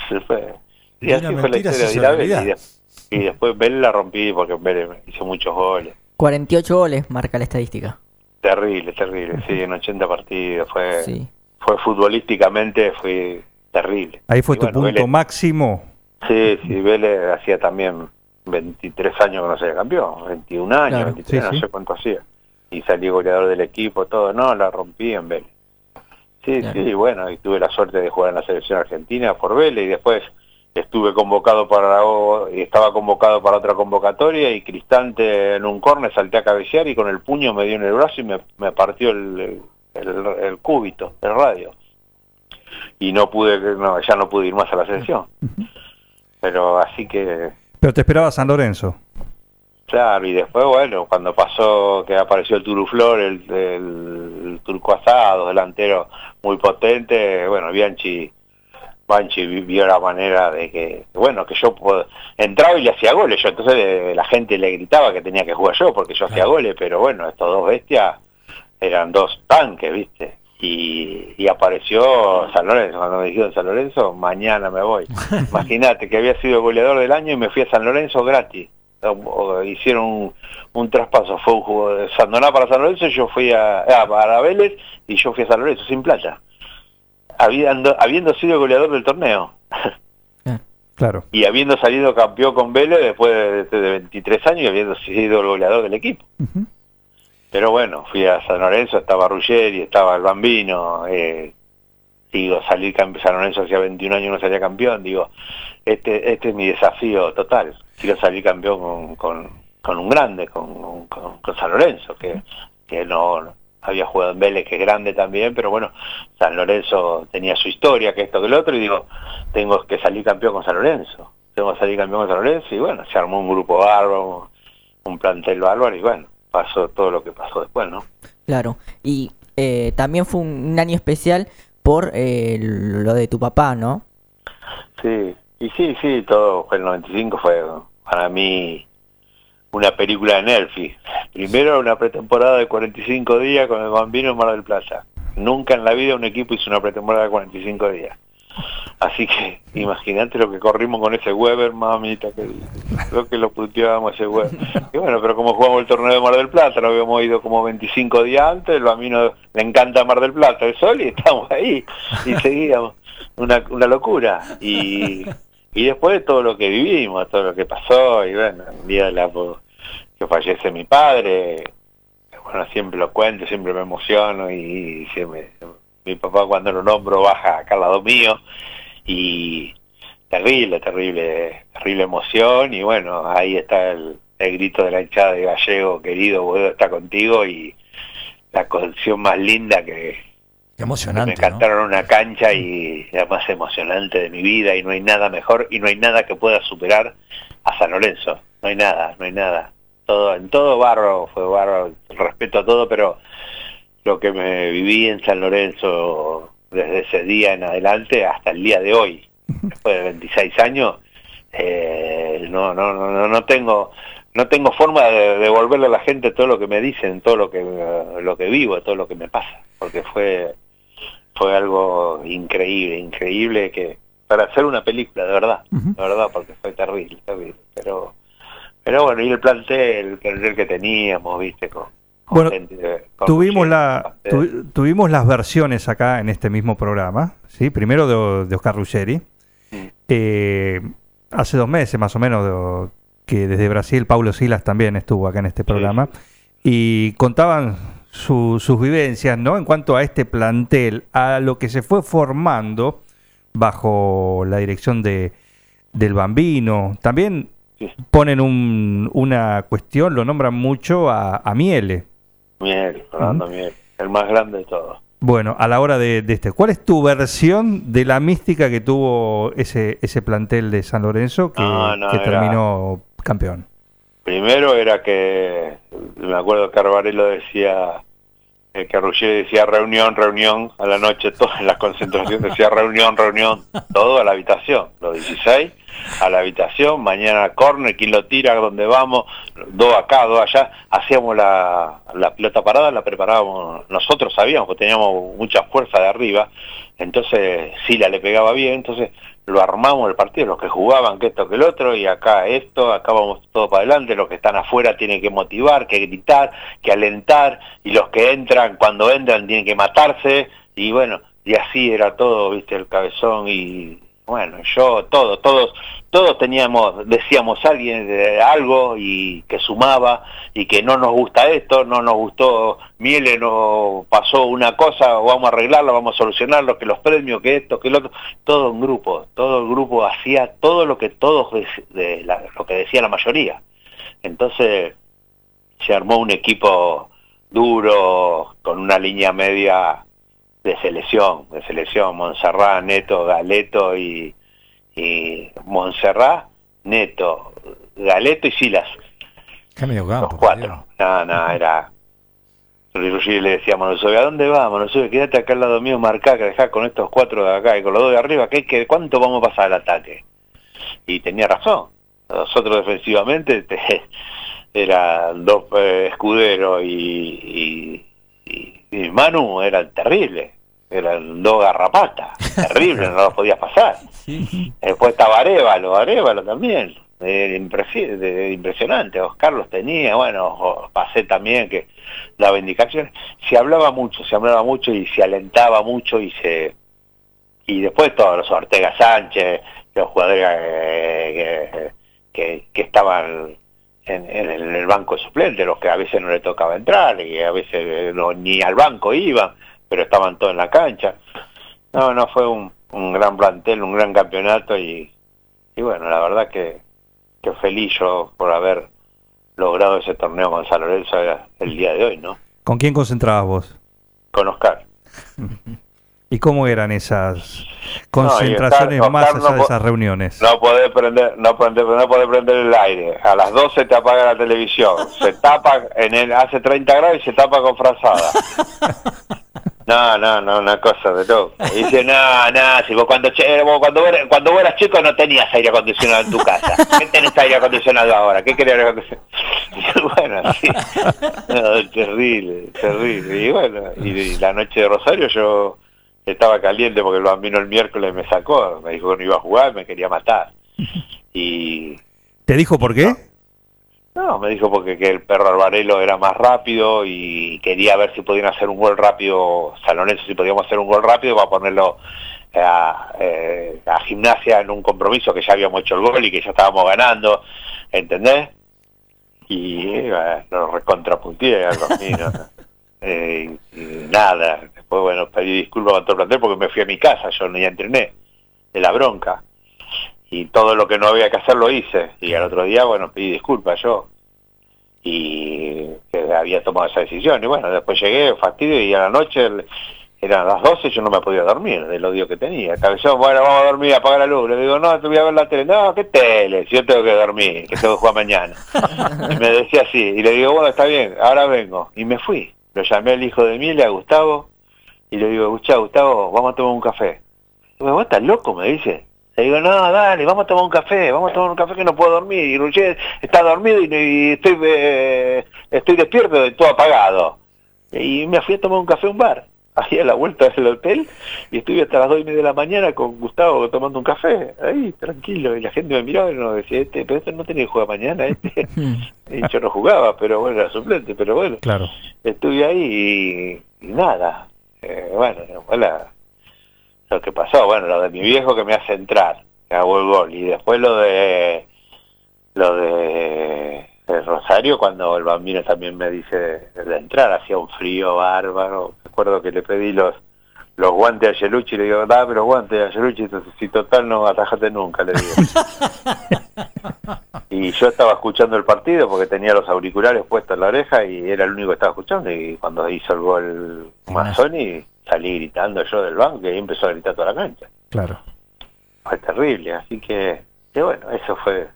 se fue. Y así fue la historia de ir a hizo Vélez. Y, y después Vélez la rompí porque Vélez hizo muchos goles. 48 goles marca la estadística. Terrible, terrible. Sí, en 80 partidos. Fue, Sí. fue futbolísticamente, fue terrible. Ahí fue Y tu bueno, punto Vélez- máximo. Sí, sí, Vélez hacía también 23 años que no se campeón, 21 años, Claro, 23, sí, no sí. sé cuánto hacía. Y salí goleador del equipo, todo, no, la rompí en Vélez. Sí, Claro. sí, bueno, y tuve la suerte de jugar en la selección argentina por Vélez y después estuve convocado para estaba convocado para otra convocatoria y Cristante en un córner salté a cabecear y con el puño me dio en el brazo y me, me partió el, el, el cúbito, el radio. Y no pude, no, ya no pude ir más a la selección. Pero así que Pero te esperaba San Lorenzo. Claro, y después, bueno, cuando pasó que apareció el Turuflor, el, el, el turco asado, delantero muy potente, bueno, Bianchi, Bianchi vi- vio la manera de que, bueno, que yo entraba y le hacía goles, yo entonces la gente le gritaba que tenía que jugar yo porque yo hacía goles, pero bueno, estos dos bestias eran dos tanques, ¿viste? Y, y apareció San Lorenzo, cuando me dijeron San Lorenzo, mañana me voy. Imagínate que había sido goleador del año y me fui a San Lorenzo gratis. Hicieron un, un traspaso, fue un juego de Sandoná para San Lorenzo y yo fui a, ah, para Vélez y yo fui a San Lorenzo sin plata. Habiendo, habiendo sido goleador del torneo Claro. y habiendo salido campeón con Vélez después de, de 23 años y habiendo sido el goleador del equipo. Pero bueno, fui a San Lorenzo, estaba Ruggeri, estaba el Bambino, eh, digo, salir campeón, San Lorenzo hacía 21 años no salía campeón, digo, este este es mi desafío total, quiero salir campeón con, con, con un grande, con, con, con San Lorenzo, que, que no no había jugado en Vélez, que es grande también, pero bueno, San Lorenzo tenía su historia, que esto, que lo otro, y digo, tengo que salir campeón con San Lorenzo, tengo que salir campeón con San Lorenzo, y bueno, se armó un grupo bárbaro, un plantel bárbaro, y bueno, pasó todo lo que pasó después, ¿no? Claro. Y eh, también fue un, año especial por eh, lo de tu papá, ¿no? Sí, y sí, sí, todo fue el 95 fue para mí una película de Nelfi. Primero una pretemporada de 45 días con el Bambino en Mar del Plata. Nunca en la vida un equipo hizo una pretemporada de 45 días. Así que imagínate lo que corrimos con ese Weber, mamita, que creo que lo puteábamos ese Weber. Y bueno, pero como jugamos el torneo de Mar del Plata, lo habíamos ido como 25 días antes, el Bambino le encanta Mar del Plata, el sol, y estamos ahí, y seguíamos. Una, una locura. Y, y después de todo lo que vivimos, todo lo que pasó, y bueno, el día de la que fallece mi padre, bueno, siempre lo cuento, siempre me emociono y mi papá cuando lo nombro baja acá al lado mío y terrible, terrible, terrible emoción y bueno, ahí está el, grito de la hinchada de Gallego, querido, puedo estar contigo y la conexión más linda que, emocionante, me cantaron una cancha y la más emocionante de mi vida y no hay nada mejor y no hay nada que pueda superar a San Lorenzo, no hay nada, no hay nada. Todo, en todo barro fue barro, respeto a todo, pero lo que me viví en San Lorenzo desde ese día en adelante hasta el día de hoy, después de 26 años, eh, no, no, no, no tengo no tengo forma de devolverle a la gente todo lo que me dicen, todo lo que lo que vivo, todo lo que me pasa, porque fue fue algo increíble, increíble que para hacer una película, de verdad, de verdad, porque fue terrible, terrible, pero pero bueno, y el plantel, el plantel que teníamos, viste, con, bueno, tuvimos, la, tuvimos las versiones acá en este mismo programa, ¿sí? primero de, Oscar Ruggeri, eh, hace dos meses más o menos que desde Brasil Paulo Silas también estuvo acá en este programa y contaban sus vivencias ¿no? en cuanto a este plantel, a lo que se fue formando bajo la dirección de, del Bambino. También ponen un, una cuestión, lo nombran mucho a, a Miele, Miel, Fernando Miel, el más grande de todos. Bueno, a la hora de, este, ¿cuál es tu versión de la mística que tuvo ese, ese plantel de San Lorenzo que, terminó campeón? Primero era que, me acuerdo que Arbarelo decía, eh, que Ruggeri decía reunión, reunión, a la noche, todas las concentraciones decía reunión, reunión, todo a la habitación, los 16 a la habitación, mañana corner, quién lo tira, dónde vamos, dos acá, dos allá, hacíamos la, la pelota parada, la preparábamos, nosotros sabíamos que teníamos mucha fuerza de arriba, entonces Sila le pegaba bien, entonces lo armamos el partido, los que jugaban, que esto, que el otro, y acá esto, acá vamos todo para adelante, los que están afuera tienen que motivar, que gritar, que alentar, y los que entran, cuando entran, tienen que matarse, y bueno, y así era todo, viste, el cabezón y bueno, yo, todos, todos, todos teníamos, decíamos alguien de algo y que sumaba y que no nos gusta esto, no nos gustó, Miele nos pasó una cosa, vamos a arreglarlo, vamos a solucionarlo, que los premios, que esto, que lo otro, todo un grupo, todo el grupo hacía todo lo que todos, de, lo que decía la mayoría. Entonces se armó un equipo duro, con una línea media de selección, de selección, Montserrat, Neto, Galeto y, y Montserrat, Neto, Galeto y Silas. Los cuatro. No, no, era... Y le decíamos, ¿a dónde vamos? No sé, quédate acá al lado mío, marcá, que dejá con estos cuatro de acá y con los dos de arriba, ¿qué, qué, ¿cuánto vamos a pasar al ataque? Y tenía razón. Nosotros defensivamente te, eran dos eh, escuderos y, y Manu era terrible, eran dos garrapatas, terrible, no lo podía pasar. Después estaba Arevalo, Arevalo también, impresionante, Oscar los tenía, bueno, pasé también que daba indicaciones, se hablaba mucho, se hablaba mucho y se alentaba mucho y se y después todos los Ortega Sánchez, los jugadores eh, que, que estaban en, el banco suplente, los que a veces no le tocaba entrar y a veces ni al banco iban, pero estaban todos en la cancha. No, no, fue un, gran plantel, un gran campeonato y, y bueno, la verdad que, que feliz yo por haber logrado ese torneo con San Lorenzo el día de hoy, ¿no? ¿Con quién concentrabas vos? Con Oscar. ¿Y cómo eran esas concentraciones más allá de esas reuniones? No podés prender, no podés, no prender el aire. A las 12 te apaga la televisión. Se tapa en el hace 30 grados y se tapa con frazada. No, no, no, una cosa de loco. Y dice, no, no, si vos cuando, che- vos cuando, vos, cuando vos eras chico no tenías aire acondicionado en tu casa. ¿Qué tenés aire acondicionado ahora? ¿Qué querés aire acondicionado? Y yo, bueno, sí. No, terrible, terrible. Y bueno, y, y la noche de Rosario yo estaba caliente porque el bambino el miércoles me sacó, me dijo que no iba a jugar, me quería matar. Y ¿Te dijo por qué? no, me dijo porque que el perro Alvarelo era más rápido y quería ver si podían hacer un gol rápido, San Lorenzo, si podíamos hacer un gol rápido para ponerlo a, eh, a gimnasia en un compromiso que ya habíamos hecho el gol y que ya estábamos ganando, ¿entendés? Y eh, lo recontrapunteé al bambino. Eh, y nada, después bueno, pedí disculpas con todo el plantel porque me fui a mi casa, yo ni entrené, de la bronca y todo lo que no había que hacer lo hice. Y al otro día bueno pedí disculpas yo. Y que había tomado esa decisión. Y bueno después llegué fastidio y a la noche el- eran las 12 yo no me podía dormir del odio que tenía. Cabezón bueno vamos a dormir apaga la luz le digo no te voy a ver la tele no qué tele si yo tengo que dormir que tengo que jugar mañana y me decía así y le digo bueno está bien ahora vengo y me fui. Lo llamé al hijo de Emilia a Gustavo y le digo escuchá Gustavo vamos a tomar un café y me, ¿vos estás loco? me dice le digo, no, dale, vamos a tomar un café, vamos a tomar un café que no puedo dormir. Y Roger está dormido y, y estoy eh, estoy despierto y todo apagado. Y me fui a tomar un café a un bar, ahí a la vuelta del hotel, y estuve hasta las dos y media de la mañana con Gustavo tomando un café, ahí, tranquilo. Y la gente me miraba y nos decía, este, pero este no tenía que jugar mañana, este. y yo no jugaba, pero bueno, era suplente, pero bueno Claro. estuve ahí y, y nada. Eh, bueno, fue la- lo que pasó, bueno, lo de mi viejo que me hace entrar, que hago el gol, y después lo de lo de, de Rosario cuando el bambino también me dice de entrar, hacía un frío bárbaro, recuerdo que le pedí los los guantes a Yeluchi, le digo, dame los guantes a Yeluchi, entonces si total no atajate nunca, le digo. y yo estaba escuchando el partido porque tenía los auriculares puestos en la oreja y era el único que estaba escuchando y cuando hizo el gol Mazzoni salí gritando yo del banco y empezó a gritar toda la cancha. Claro. Fue terrible, así que, que bueno, eso fue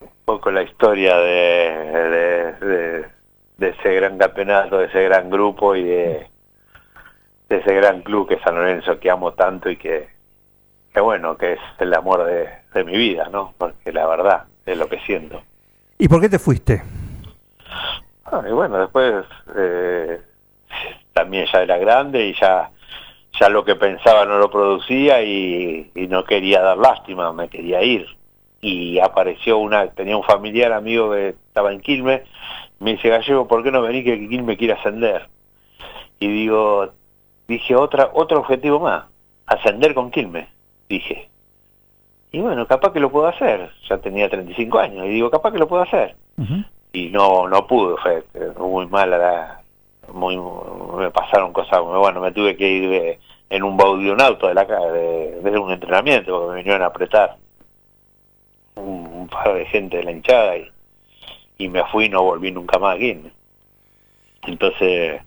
un poco la historia de, de, de- de ese gran campeonato, de ese gran grupo y de, de ese gran club que es San Lorenzo que amo tanto y que, que bueno, que es el amor de, de mi vida, ¿no? Porque la verdad es lo que siento. ¿Y por qué te fuiste? Ah, y bueno, después eh, también ya era grande y ya ya lo que pensaba no lo producía y, y no quería dar lástima, me quería ir. Y apareció una, tenía un familiar amigo que estaba en Quilmes, me dice, Gallego, ¿por qué no venís que Quilmes quiere ascender? Y digo, dije, otra, otro objetivo más, ascender con Quilmes, dije. Y bueno, capaz que lo puedo hacer, ya tenía 35 años, y digo, capaz que lo puedo hacer y no no pude fue muy mala la muy me pasaron cosas bueno me tuve que ir en un baúl de un auto de la de, de un entrenamiento porque me vinieron a apretar un, un par de gente de la hinchada y, y me fui y no volví nunca más aquí entonces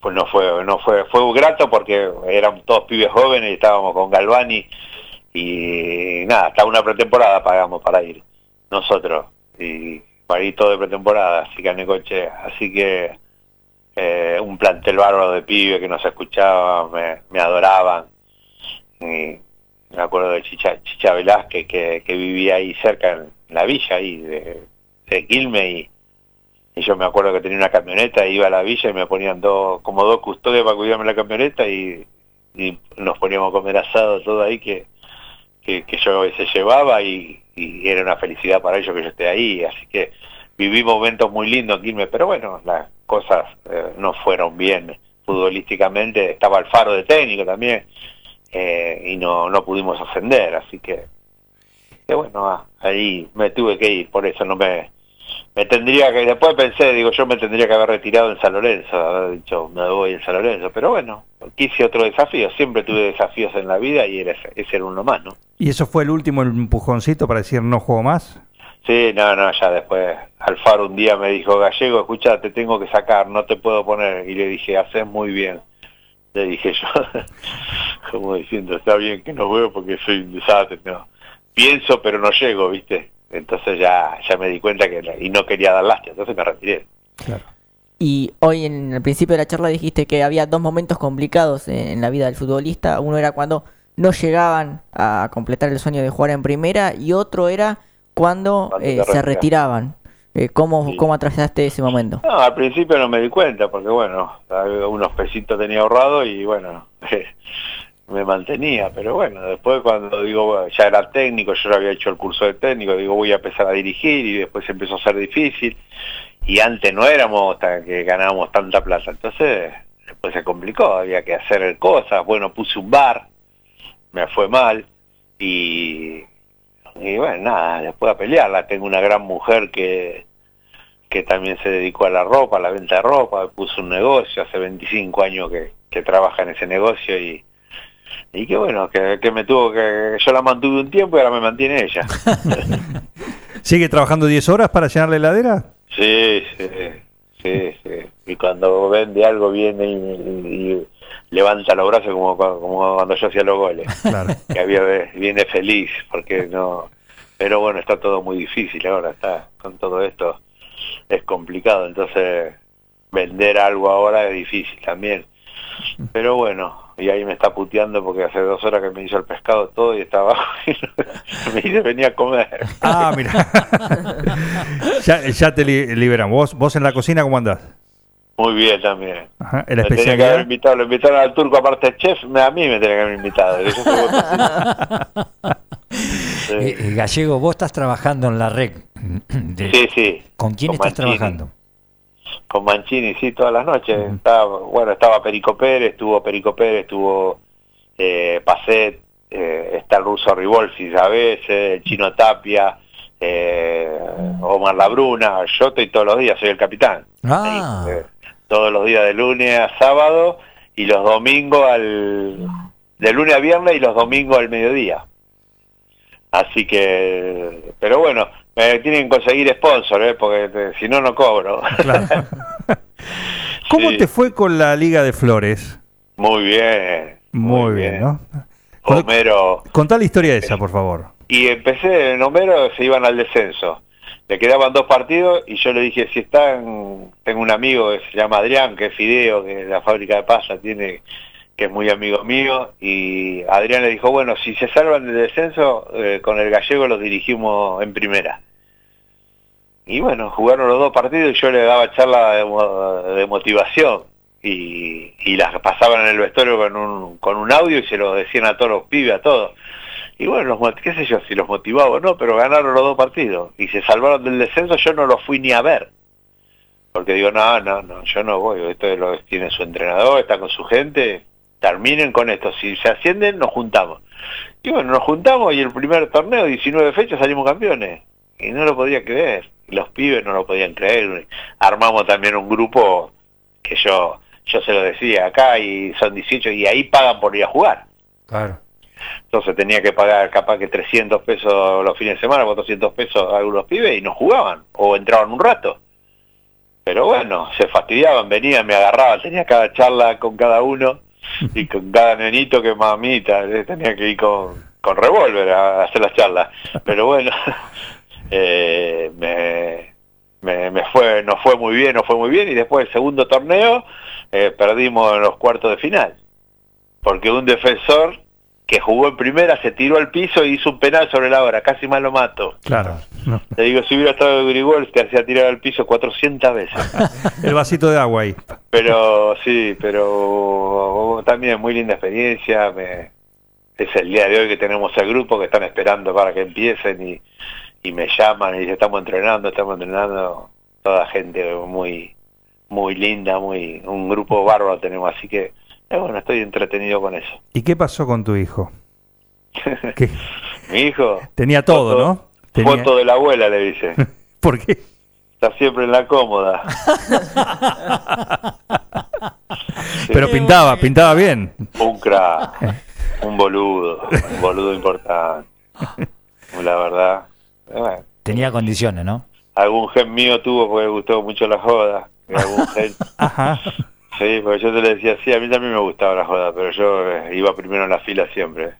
pues no fue no fue fue grato porque eran todos pibes jóvenes y estábamos con Galvani y nada hasta una pretemporada pagamos para ir nosotros. Y para ir todo de pretemporada así que en coche así que eh, un plantel bárbaro de pibes que nos escuchaban me, adoraban. Y me acuerdo de Chicha, Chicha Velázquez que, vivía ahí cerca en la villa ahí de, de Quilmes y, yo me acuerdo que tenía una camioneta iba a la villa y me ponían dos como dos custodios para cuidarme la camioneta y, nos poníamos a comer asado todo ahí que que, yo veces llevaba y, y era una felicidad para ellos que yo esté ahí, así que viví momentos muy lindos en Quilmes, pero bueno, las cosas eh, no fueron bien futbolísticamente, estaba el faro de técnico también, eh, y no, no pudimos ascender, así que, bueno, ah, ahí me tuve que ir, por eso no me, me tendría que, después pensé, digo, yo me tendría que haber retirado en San Lorenzo, haber dicho, me voy en San Lorenzo, pero bueno, quise otro desafío, siempre tuve desafíos en la vida y era, ese ese era uno más, ¿no? ¿Y eso fue el último empujoncito para decir no juego más? Sí, no, no, ya después Alfaro un día me dijo, Gallego, escucha, te tengo que sacar, no te puedo poner. Y le dije, haces muy bien. Le dije yo, como diciendo, está bien que no veo porque soy un desastre. No. Pienso, pero no llego, ¿viste? Entonces ya ya me di cuenta que, y no quería dar lástima, entonces me retiré. Claro. Y hoy en el principio de la charla dijiste que había dos momentos complicados en, en la vida del futbolista. Uno era cuando no llegaban a completar el sueño de jugar en primera y otro era cuando eh, se retiraban. Eh, ¿cómo, Sí. ¿Cómo atravesaste ese momento? No, al principio no me di cuenta, porque bueno, unos pesitos tenía ahorrado y bueno, me mantenía, pero bueno, después cuando digo, ya era técnico, yo ya había hecho el curso de técnico, digo, voy a empezar a dirigir y después empezó a ser difícil y antes no éramos tan, que ganábamos tanta plata, entonces después se complicó, había que hacer cosas, bueno, puse un bar, me fue mal y, y bueno, nada, después a pelearla, tengo una gran mujer que que también se dedicó a la ropa, a la venta de ropa, puso un negocio, hace 25 años que, que trabaja en ese negocio y, y que bueno, que, que me tuvo que, yo la mantuve un tiempo y ahora me mantiene ella. ¿Sigue trabajando 10 horas para llenar la heladera? Sí, sí, sí, sí. Y cuando vende algo viene y, levanta los brazos como, cu- como cuando yo hacía los goles. Claro. Que había, viene feliz, porque no... Pero bueno, está todo muy difícil ahora, está con todo esto es complicado, entonces vender algo ahora es difícil también. Pero bueno, y ahí me está puteando porque hace dos horas que me hizo el pescado todo y estaba abajo y me dice venía a comer. Ah, mira. ya, ya te li- liberan. ¿Vos, ¿Vos en la cocina cómo andás? Muy bien también. Ajá. ¿En Me tenía la que haber invitado, lo invitaron al turco aparte de chef, me- a mí me tenía que haber invitado. Sí. Eh, eh, Gallego, vos estás trabajando en la red. de- sí, sí. ¿Con quién Con estás Mancini. trabajando? Con Mancini, sí, todas las noches. Estaba, bueno, estaba Perico Pérez, estuvo Perico Pérez, estuvo eh, Pacet, eh, está el ruso Rivolfi a veces, el chino Tapia, eh, Omar Labruna, yo estoy todos los días, soy el capitán. Ah. Ahí, eh, todos los días de lunes a sábado y los domingos al... de lunes a viernes y los domingos al mediodía. Así que, pero bueno, me tienen que conseguir sponsor, ¿eh? porque si no, no cobro. Claro. ¿Cómo Sí. te fue con la Liga de Flores? Muy bien. Muy, bien, ¿no? Con- Homero. Contá la historia esa, por favor. Y empecé en Homero, se iban al descenso. Le quedaban dos partidos y yo le dije, si están, tengo un amigo que se llama Adrián, que es Fideo, que la fábrica de pasta tiene, que es muy amigo mío, y Adrián le dijo, bueno, si se salvan del descenso, eh, con el gallego los dirigimos en primera. Y bueno, jugaron los dos partidos y yo le daba charla de, mo- de motivación y, y las pasaban en el vestuario con un, con un audio y se lo decían a todos los pibes, a todos. Y bueno, los, qué sé yo, si los motivaba o no, pero ganaron los dos partidos y se salvaron del descenso, yo no los fui ni a ver. Porque digo, no, no, no, yo no voy, esto es lo tiene su entrenador, está con su gente, terminen con esto, si se ascienden nos juntamos. Y bueno, nos juntamos y el primer torneo, 19 fechas, salimos campeones. Y no lo podía creer, los pibes no lo podían creer. Armamos también un grupo que yo yo se lo decía acá y son 18 y ahí pagan por ir a jugar. Claro. Entonces tenía que pagar capaz que 300 pesos los fines de semana, 400 pesos a algunos pibes y no jugaban o entraban un rato. Pero bueno, se fastidiaban, venían, me agarraban, tenía cada charla con cada uno y con cada nenito que mamita, eh, tenía que ir con, con revólver a hacer las charlas. Pero bueno, eh, me, me, me fue, nos fue muy bien, nos fue muy bien y después el segundo torneo eh, perdimos en los cuartos de final. Porque un defensor que jugó en primera se tiró al piso y hizo un penal sobre la hora, casi más lo mato. Claro. No. Le digo, si hubiera estado Grigol, te hacía tirar al piso 400 veces. El vasito de agua ahí. Pero sí, pero también muy linda experiencia. Me, es el día de hoy que tenemos el grupo que están esperando para que empiecen y, y me llaman y dicen, estamos entrenando, estamos entrenando. Toda gente muy muy linda, muy un grupo bárbaro tenemos, así que eh, bueno, estoy entretenido con eso. ¿Y qué pasó con tu hijo? ¿Qué? Mi hijo, Tenía todo, Foto- ¿no? Tenía- foto de la abuela le dice. ¿Por qué? Está siempre en la cómoda. Pero pintaba, pintaba bien. Un crack, un boludo, un boludo importante. La verdad. eh, bueno, Tenía condiciones, ¿no? algún gen mío tuvo porque le gustó mucho la joda. y Algún gen, Ajá. Sí, porque yo te le decía, sí, a mí también me gustaba la joda, pero yo eh, iba primero en la fila siempre.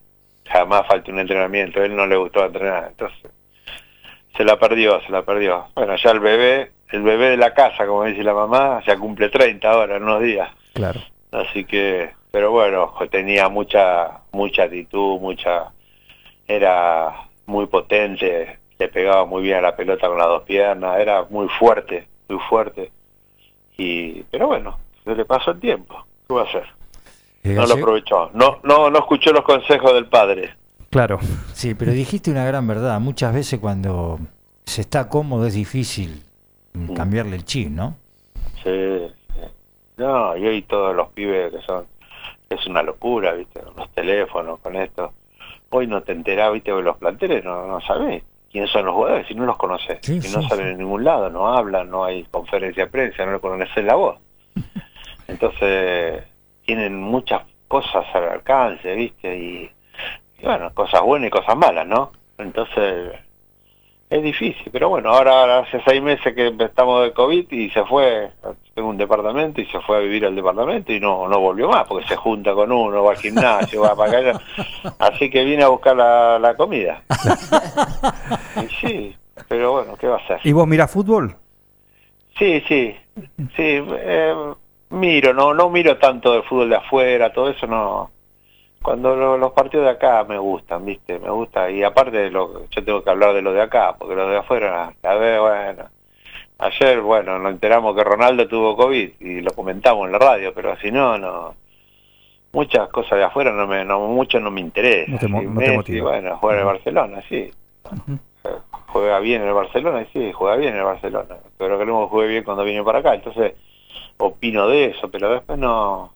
Jamás falté un entrenamiento, a él no le gustaba entrenar, entonces se la perdió, se la perdió. Bueno, ya el bebé el bebé de la casa, como dice la mamá, ya cumple 30 ahora, en unos días. Claro. Así que, pero bueno, tenía mucha, mucha actitud, mucha, era muy potente, le pegaba muy bien a la pelota con las dos piernas, era muy fuerte, muy fuerte. Y, pero bueno, se le pasó el tiempo, ¿qué va a hacer? Eh, No lo aprovechó, no, no, no escuchó los consejos del padre. Claro. Sí, pero dijiste una gran verdad. Muchas veces cuando se está cómodo es difícil mm, cambiarle el chip, ¿no? Sí, sí. No, y hoy todos los pibes que son, es una locura, ¿viste? Los teléfonos, con esto. Hoy no te enterás, ¿viste? De los planteles, no, no sabés quiénes son los jugadores, si no los conoces. Sí, si no sí, salen sí. en ningún lado, no hablan, no hay conferencia de prensa, no le conoces la voz. Entonces, tienen muchas cosas al alcance, ¿viste? Y, y bueno, cosas buenas y cosas malas, ¿no? Entonces, es difícil, pero bueno, ahora hace seis meses que estamos de COVID y se fue, tengo un departamento y se fue a vivir al departamento y no, no volvió más, porque se junta con uno, va al gimnasio, va para acá, así que viene a buscar la, la comida. Y sí, pero bueno, ¿qué va a hacer? ¿Y vos mirás fútbol? Sí, sí, sí, eh, miro, no no miro tanto del fútbol de afuera, todo eso no. Cuando lo- los partidos de acá me gustan, viste, me gusta, y aparte de lo, yo tengo que hablar de lo de acá, porque lo de afuera, a ver, bueno, ayer, bueno, nos enteramos que Ronaldo tuvo COVID y lo comentamos en la radio, pero si no, no, muchas cosas de afuera no me, no, mucho no me interesa. No te no Messi, bueno, juega en el Barcelona, sí. Juega bien en el Barcelona, y sí, juega bien en el Barcelona, pero queremos que juegue bien cuando viene para acá, entonces opino de eso, pero después no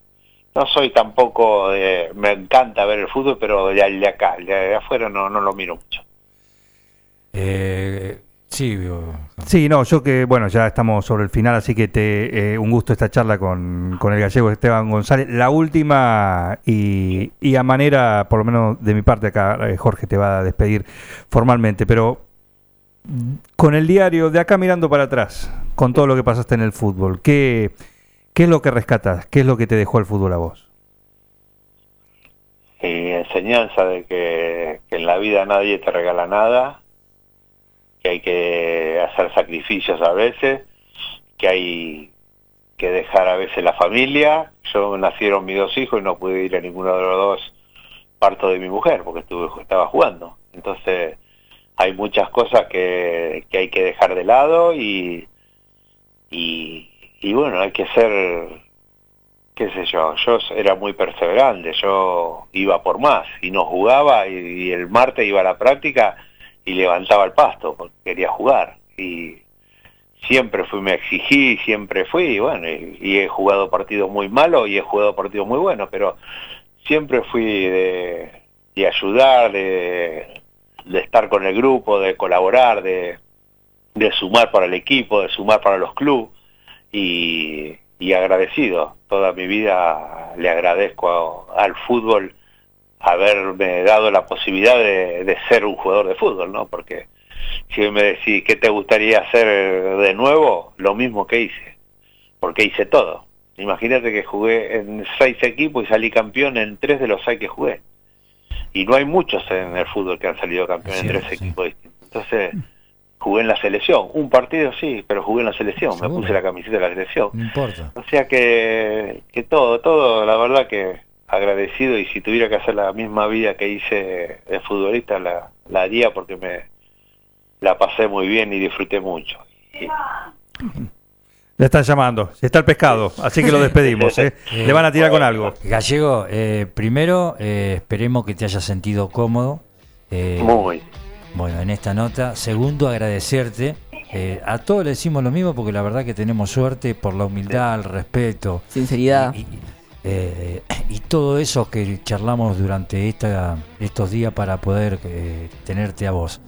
no soy tampoco de, me encanta ver el fútbol, pero de, de acá, el de afuera no, no lo miro mucho. Eh, sí, Sí, no, yo que, bueno, ya estamos sobre el final, así que te eh, un gusto esta charla con, con el gallego Esteban González. La última, y, y a manera, por lo menos de mi parte acá, eh, Jorge te va a despedir formalmente, pero con el diario de acá mirando para atrás, con todo lo que pasaste en el fútbol, ¿qué, qué es lo que rescatas? ¿Qué es lo que te dejó el fútbol a vos? Y enseñanza de que, que en la vida nadie te regala nada, que hay que hacer sacrificios a veces, que hay que dejar a veces la familia. Yo nacieron mis dos hijos y no pude ir a ninguno de los dos parto de mi mujer porque estuve, estaba jugando. Entonces hay muchas cosas que, que hay que dejar de lado y, y, y bueno, hay que ser qué sé yo, yo era muy perseverante, yo iba por más y no jugaba y, el martes iba a la práctica y levantaba el pasto porque quería jugar y siempre fui, me exigí, siempre fui y bueno, y, y he jugado partidos muy malos y he jugado partidos muy buenos, pero siempre fui de, de ayudar, de, de estar con el grupo, de colaborar, de, de sumar para el equipo, de sumar para los clubes y, y agradecido. Toda mi vida le agradezco al fútbol haberme dado la posibilidad de, de ser un jugador de fútbol, ¿no? Porque si me decís qué te gustaría hacer de nuevo, lo mismo que hice, porque hice todo. Imagínate que jugué en seis equipos y salí campeón en tres de los seis que jugué. Y no hay muchos en el fútbol que han salido campeones Cierto, tres equipos distintos. Entonces, jugué en la selección. Un partido sí, pero jugué en la selección. Me puse la camiseta de la selección. no importa. O sea que, que todo, todo, la verdad que agradecido y si tuviera que hacer la misma vida que hice de futbolista la, la haría porque me la pasé muy bien y disfruté mucho. Y- Le están llamando, está el pescado, así que lo despedimos. ¿eh? Le van a tirar con algo. Gallego, eh, primero eh, esperemos que te hayas sentido cómodo. eh, muy. Bueno, en esta nota. Segundo, agradecerte. Eh, a todos le decimos lo mismo porque la verdad que tenemos suerte por la humildad, el respeto Sinceridad. y, y- eh, y todo eso que charlamos durante esta, estos días para poder eh, tenerte a vos.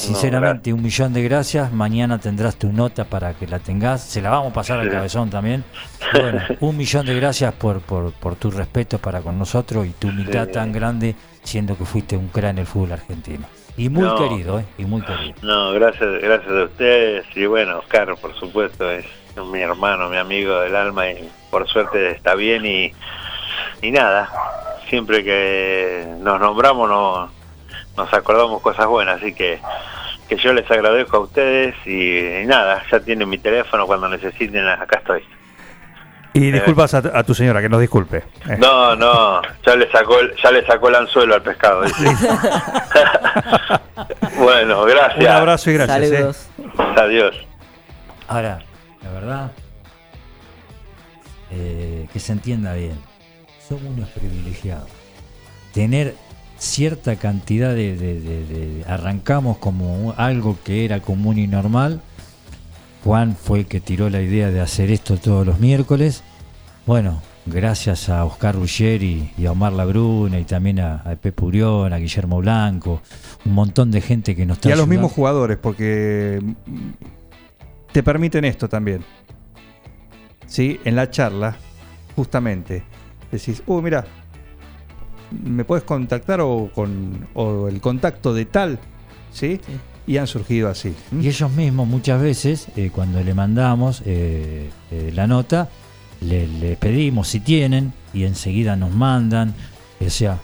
Sinceramente, un millón de gracias. Mañana tendrás tu nota para que la tengas. Se la vamos a pasar al cabezón también. Bueno, un millón de gracias por, por, por tu respeto para con nosotros y tu humildad Sí. tan grande, siendo que fuiste un crán en el fútbol argentino. Y muy No. querido, ¿eh? Y muy querido. No, gracias, gracias a ustedes y bueno, Oscar, por supuesto, es mi hermano, mi amigo del alma y por suerte está bien y, y nada, siempre que nos nombramos no, nos acordamos cosas buenas, así que que yo les agradezco a ustedes y, y nada, ya tienen mi teléfono cuando necesiten, acá estoy. Y disculpas a, a tu señora, que nos disculpe. Eh. No, no, ya le sacó el, ya le sacó el anzuelo al pescado. dice. bueno, gracias. Un abrazo y gracias. eh. Saludos. Adiós. Ahora, la verdad, eh, que se entienda bien, somos unos privilegiados. Tener cierta cantidad de, de- de- de- Arrancamos como algo que era común y normal. Juan fue el que tiró la idea de hacer esto todos los miércoles. Bueno, gracias a Oscar Ruggeri y a Omar Labruna y también a, a Pepe Urión, a Guillermo Blanco, un montón de gente que nos está Y a los mismos jugadores, porque te permiten esto también. ¿Sí? En la charla, justamente, decís, uh, mira, me puedes contactar o con o el contacto de tal, ¿sí? Sí. Y han surgido así. Y ellos mismos muchas veces, eh, cuando le mandamos eh, eh, la nota, le, le pedimos si tienen y enseguida nos mandan. O sea,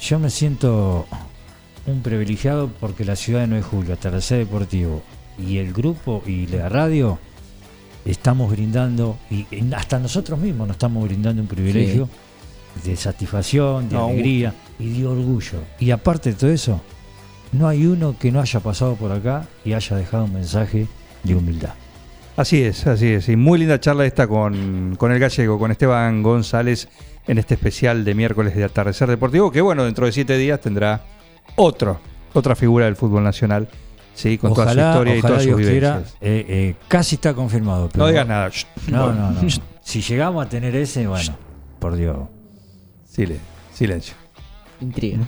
yo me siento un privilegiado porque la ciudad de 9 de julio, Atardecer Deportivo y el grupo y la radio estamos brindando, y y hasta nosotros mismos nos estamos brindando un privilegio de satisfacción, de No, alegría y de orgullo. Y aparte de todo eso, no hay uno que no haya pasado por acá y haya dejado un mensaje de humildad. Así es, así es. Y muy linda charla esta con, con el gallego, con Esteban González, en este especial de miércoles de Atardecer Deportivo, que bueno, dentro de siete días tendrá otro, otra figura del fútbol nacional, sí, con toda su historia y todas sus vivencias. eh, eh, casi está confirmado. pero- No digas nada. No, no, no. Si llegamos a tener ese, bueno, por Dios. Sile- silencio. Intriga.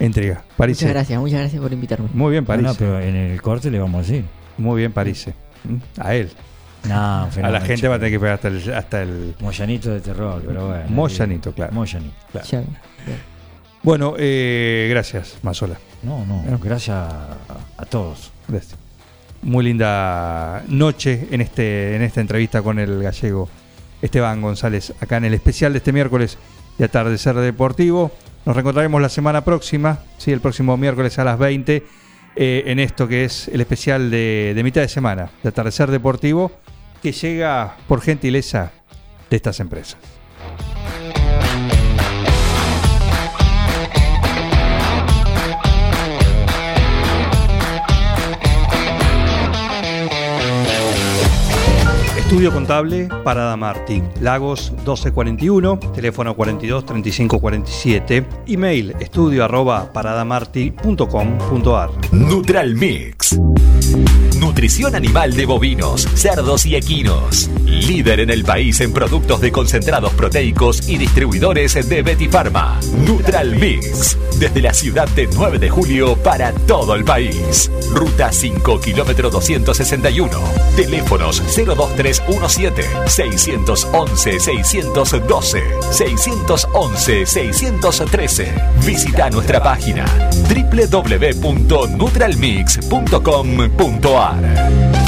Intriga. París. Muchas gracias, muchas gracias por invitarme. Muy bien, París. no, pero en el corte le vamos a decir. Muy bien, París. ¿Mm? A él. No, A la gente va a tener que pegar hasta el. Hasta el... Moyanito de terror, pero bueno. Moyanito, claro. Moyanito. claro. Ya- Bueno, eh, gracias, Mazola. No, no, gracias a, a todos. Gracias. Muy linda noche en, este, en esta entrevista con el gallego Esteban González, acá en el especial de este miércoles de Atardecer Deportivo. Nos reencontraremos la semana próxima, ¿sí? el próximo miércoles a las 20, eh, en esto que es el especial de, de mitad de semana de Atardecer Deportivo, que llega por gentileza de estas empresas. Estudio Contable Parada Martí, Lagos 1241, teléfono 42 35 47, email estudio arroba paradamarti.com.ar. Neutral Mix. Nutrición animal de bovinos, cerdos y equinos. Líder en el país en productos de concentrados proteicos y distribuidores de Betty Pharma. Neutral Mix. Desde la ciudad de 9 de julio para todo el país. Ruta 5, kilómetro 261. Teléfonos 02317 611 612 611 613. Visita nuestra página www.neutralmix.com.ar.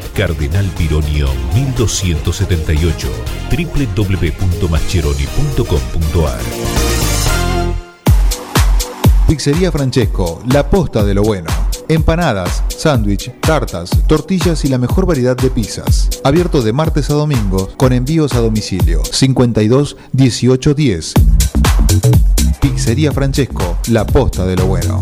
Cardenal Pironio 1278 www.mascheroni.com.ar Pizzería Francesco, la posta de lo bueno. Empanadas, sándwich, tartas, tortillas y la mejor variedad de pizzas. Abierto de martes a domingo con envíos a domicilio. 52 18 10. Pizzería Francesco, la posta de lo bueno.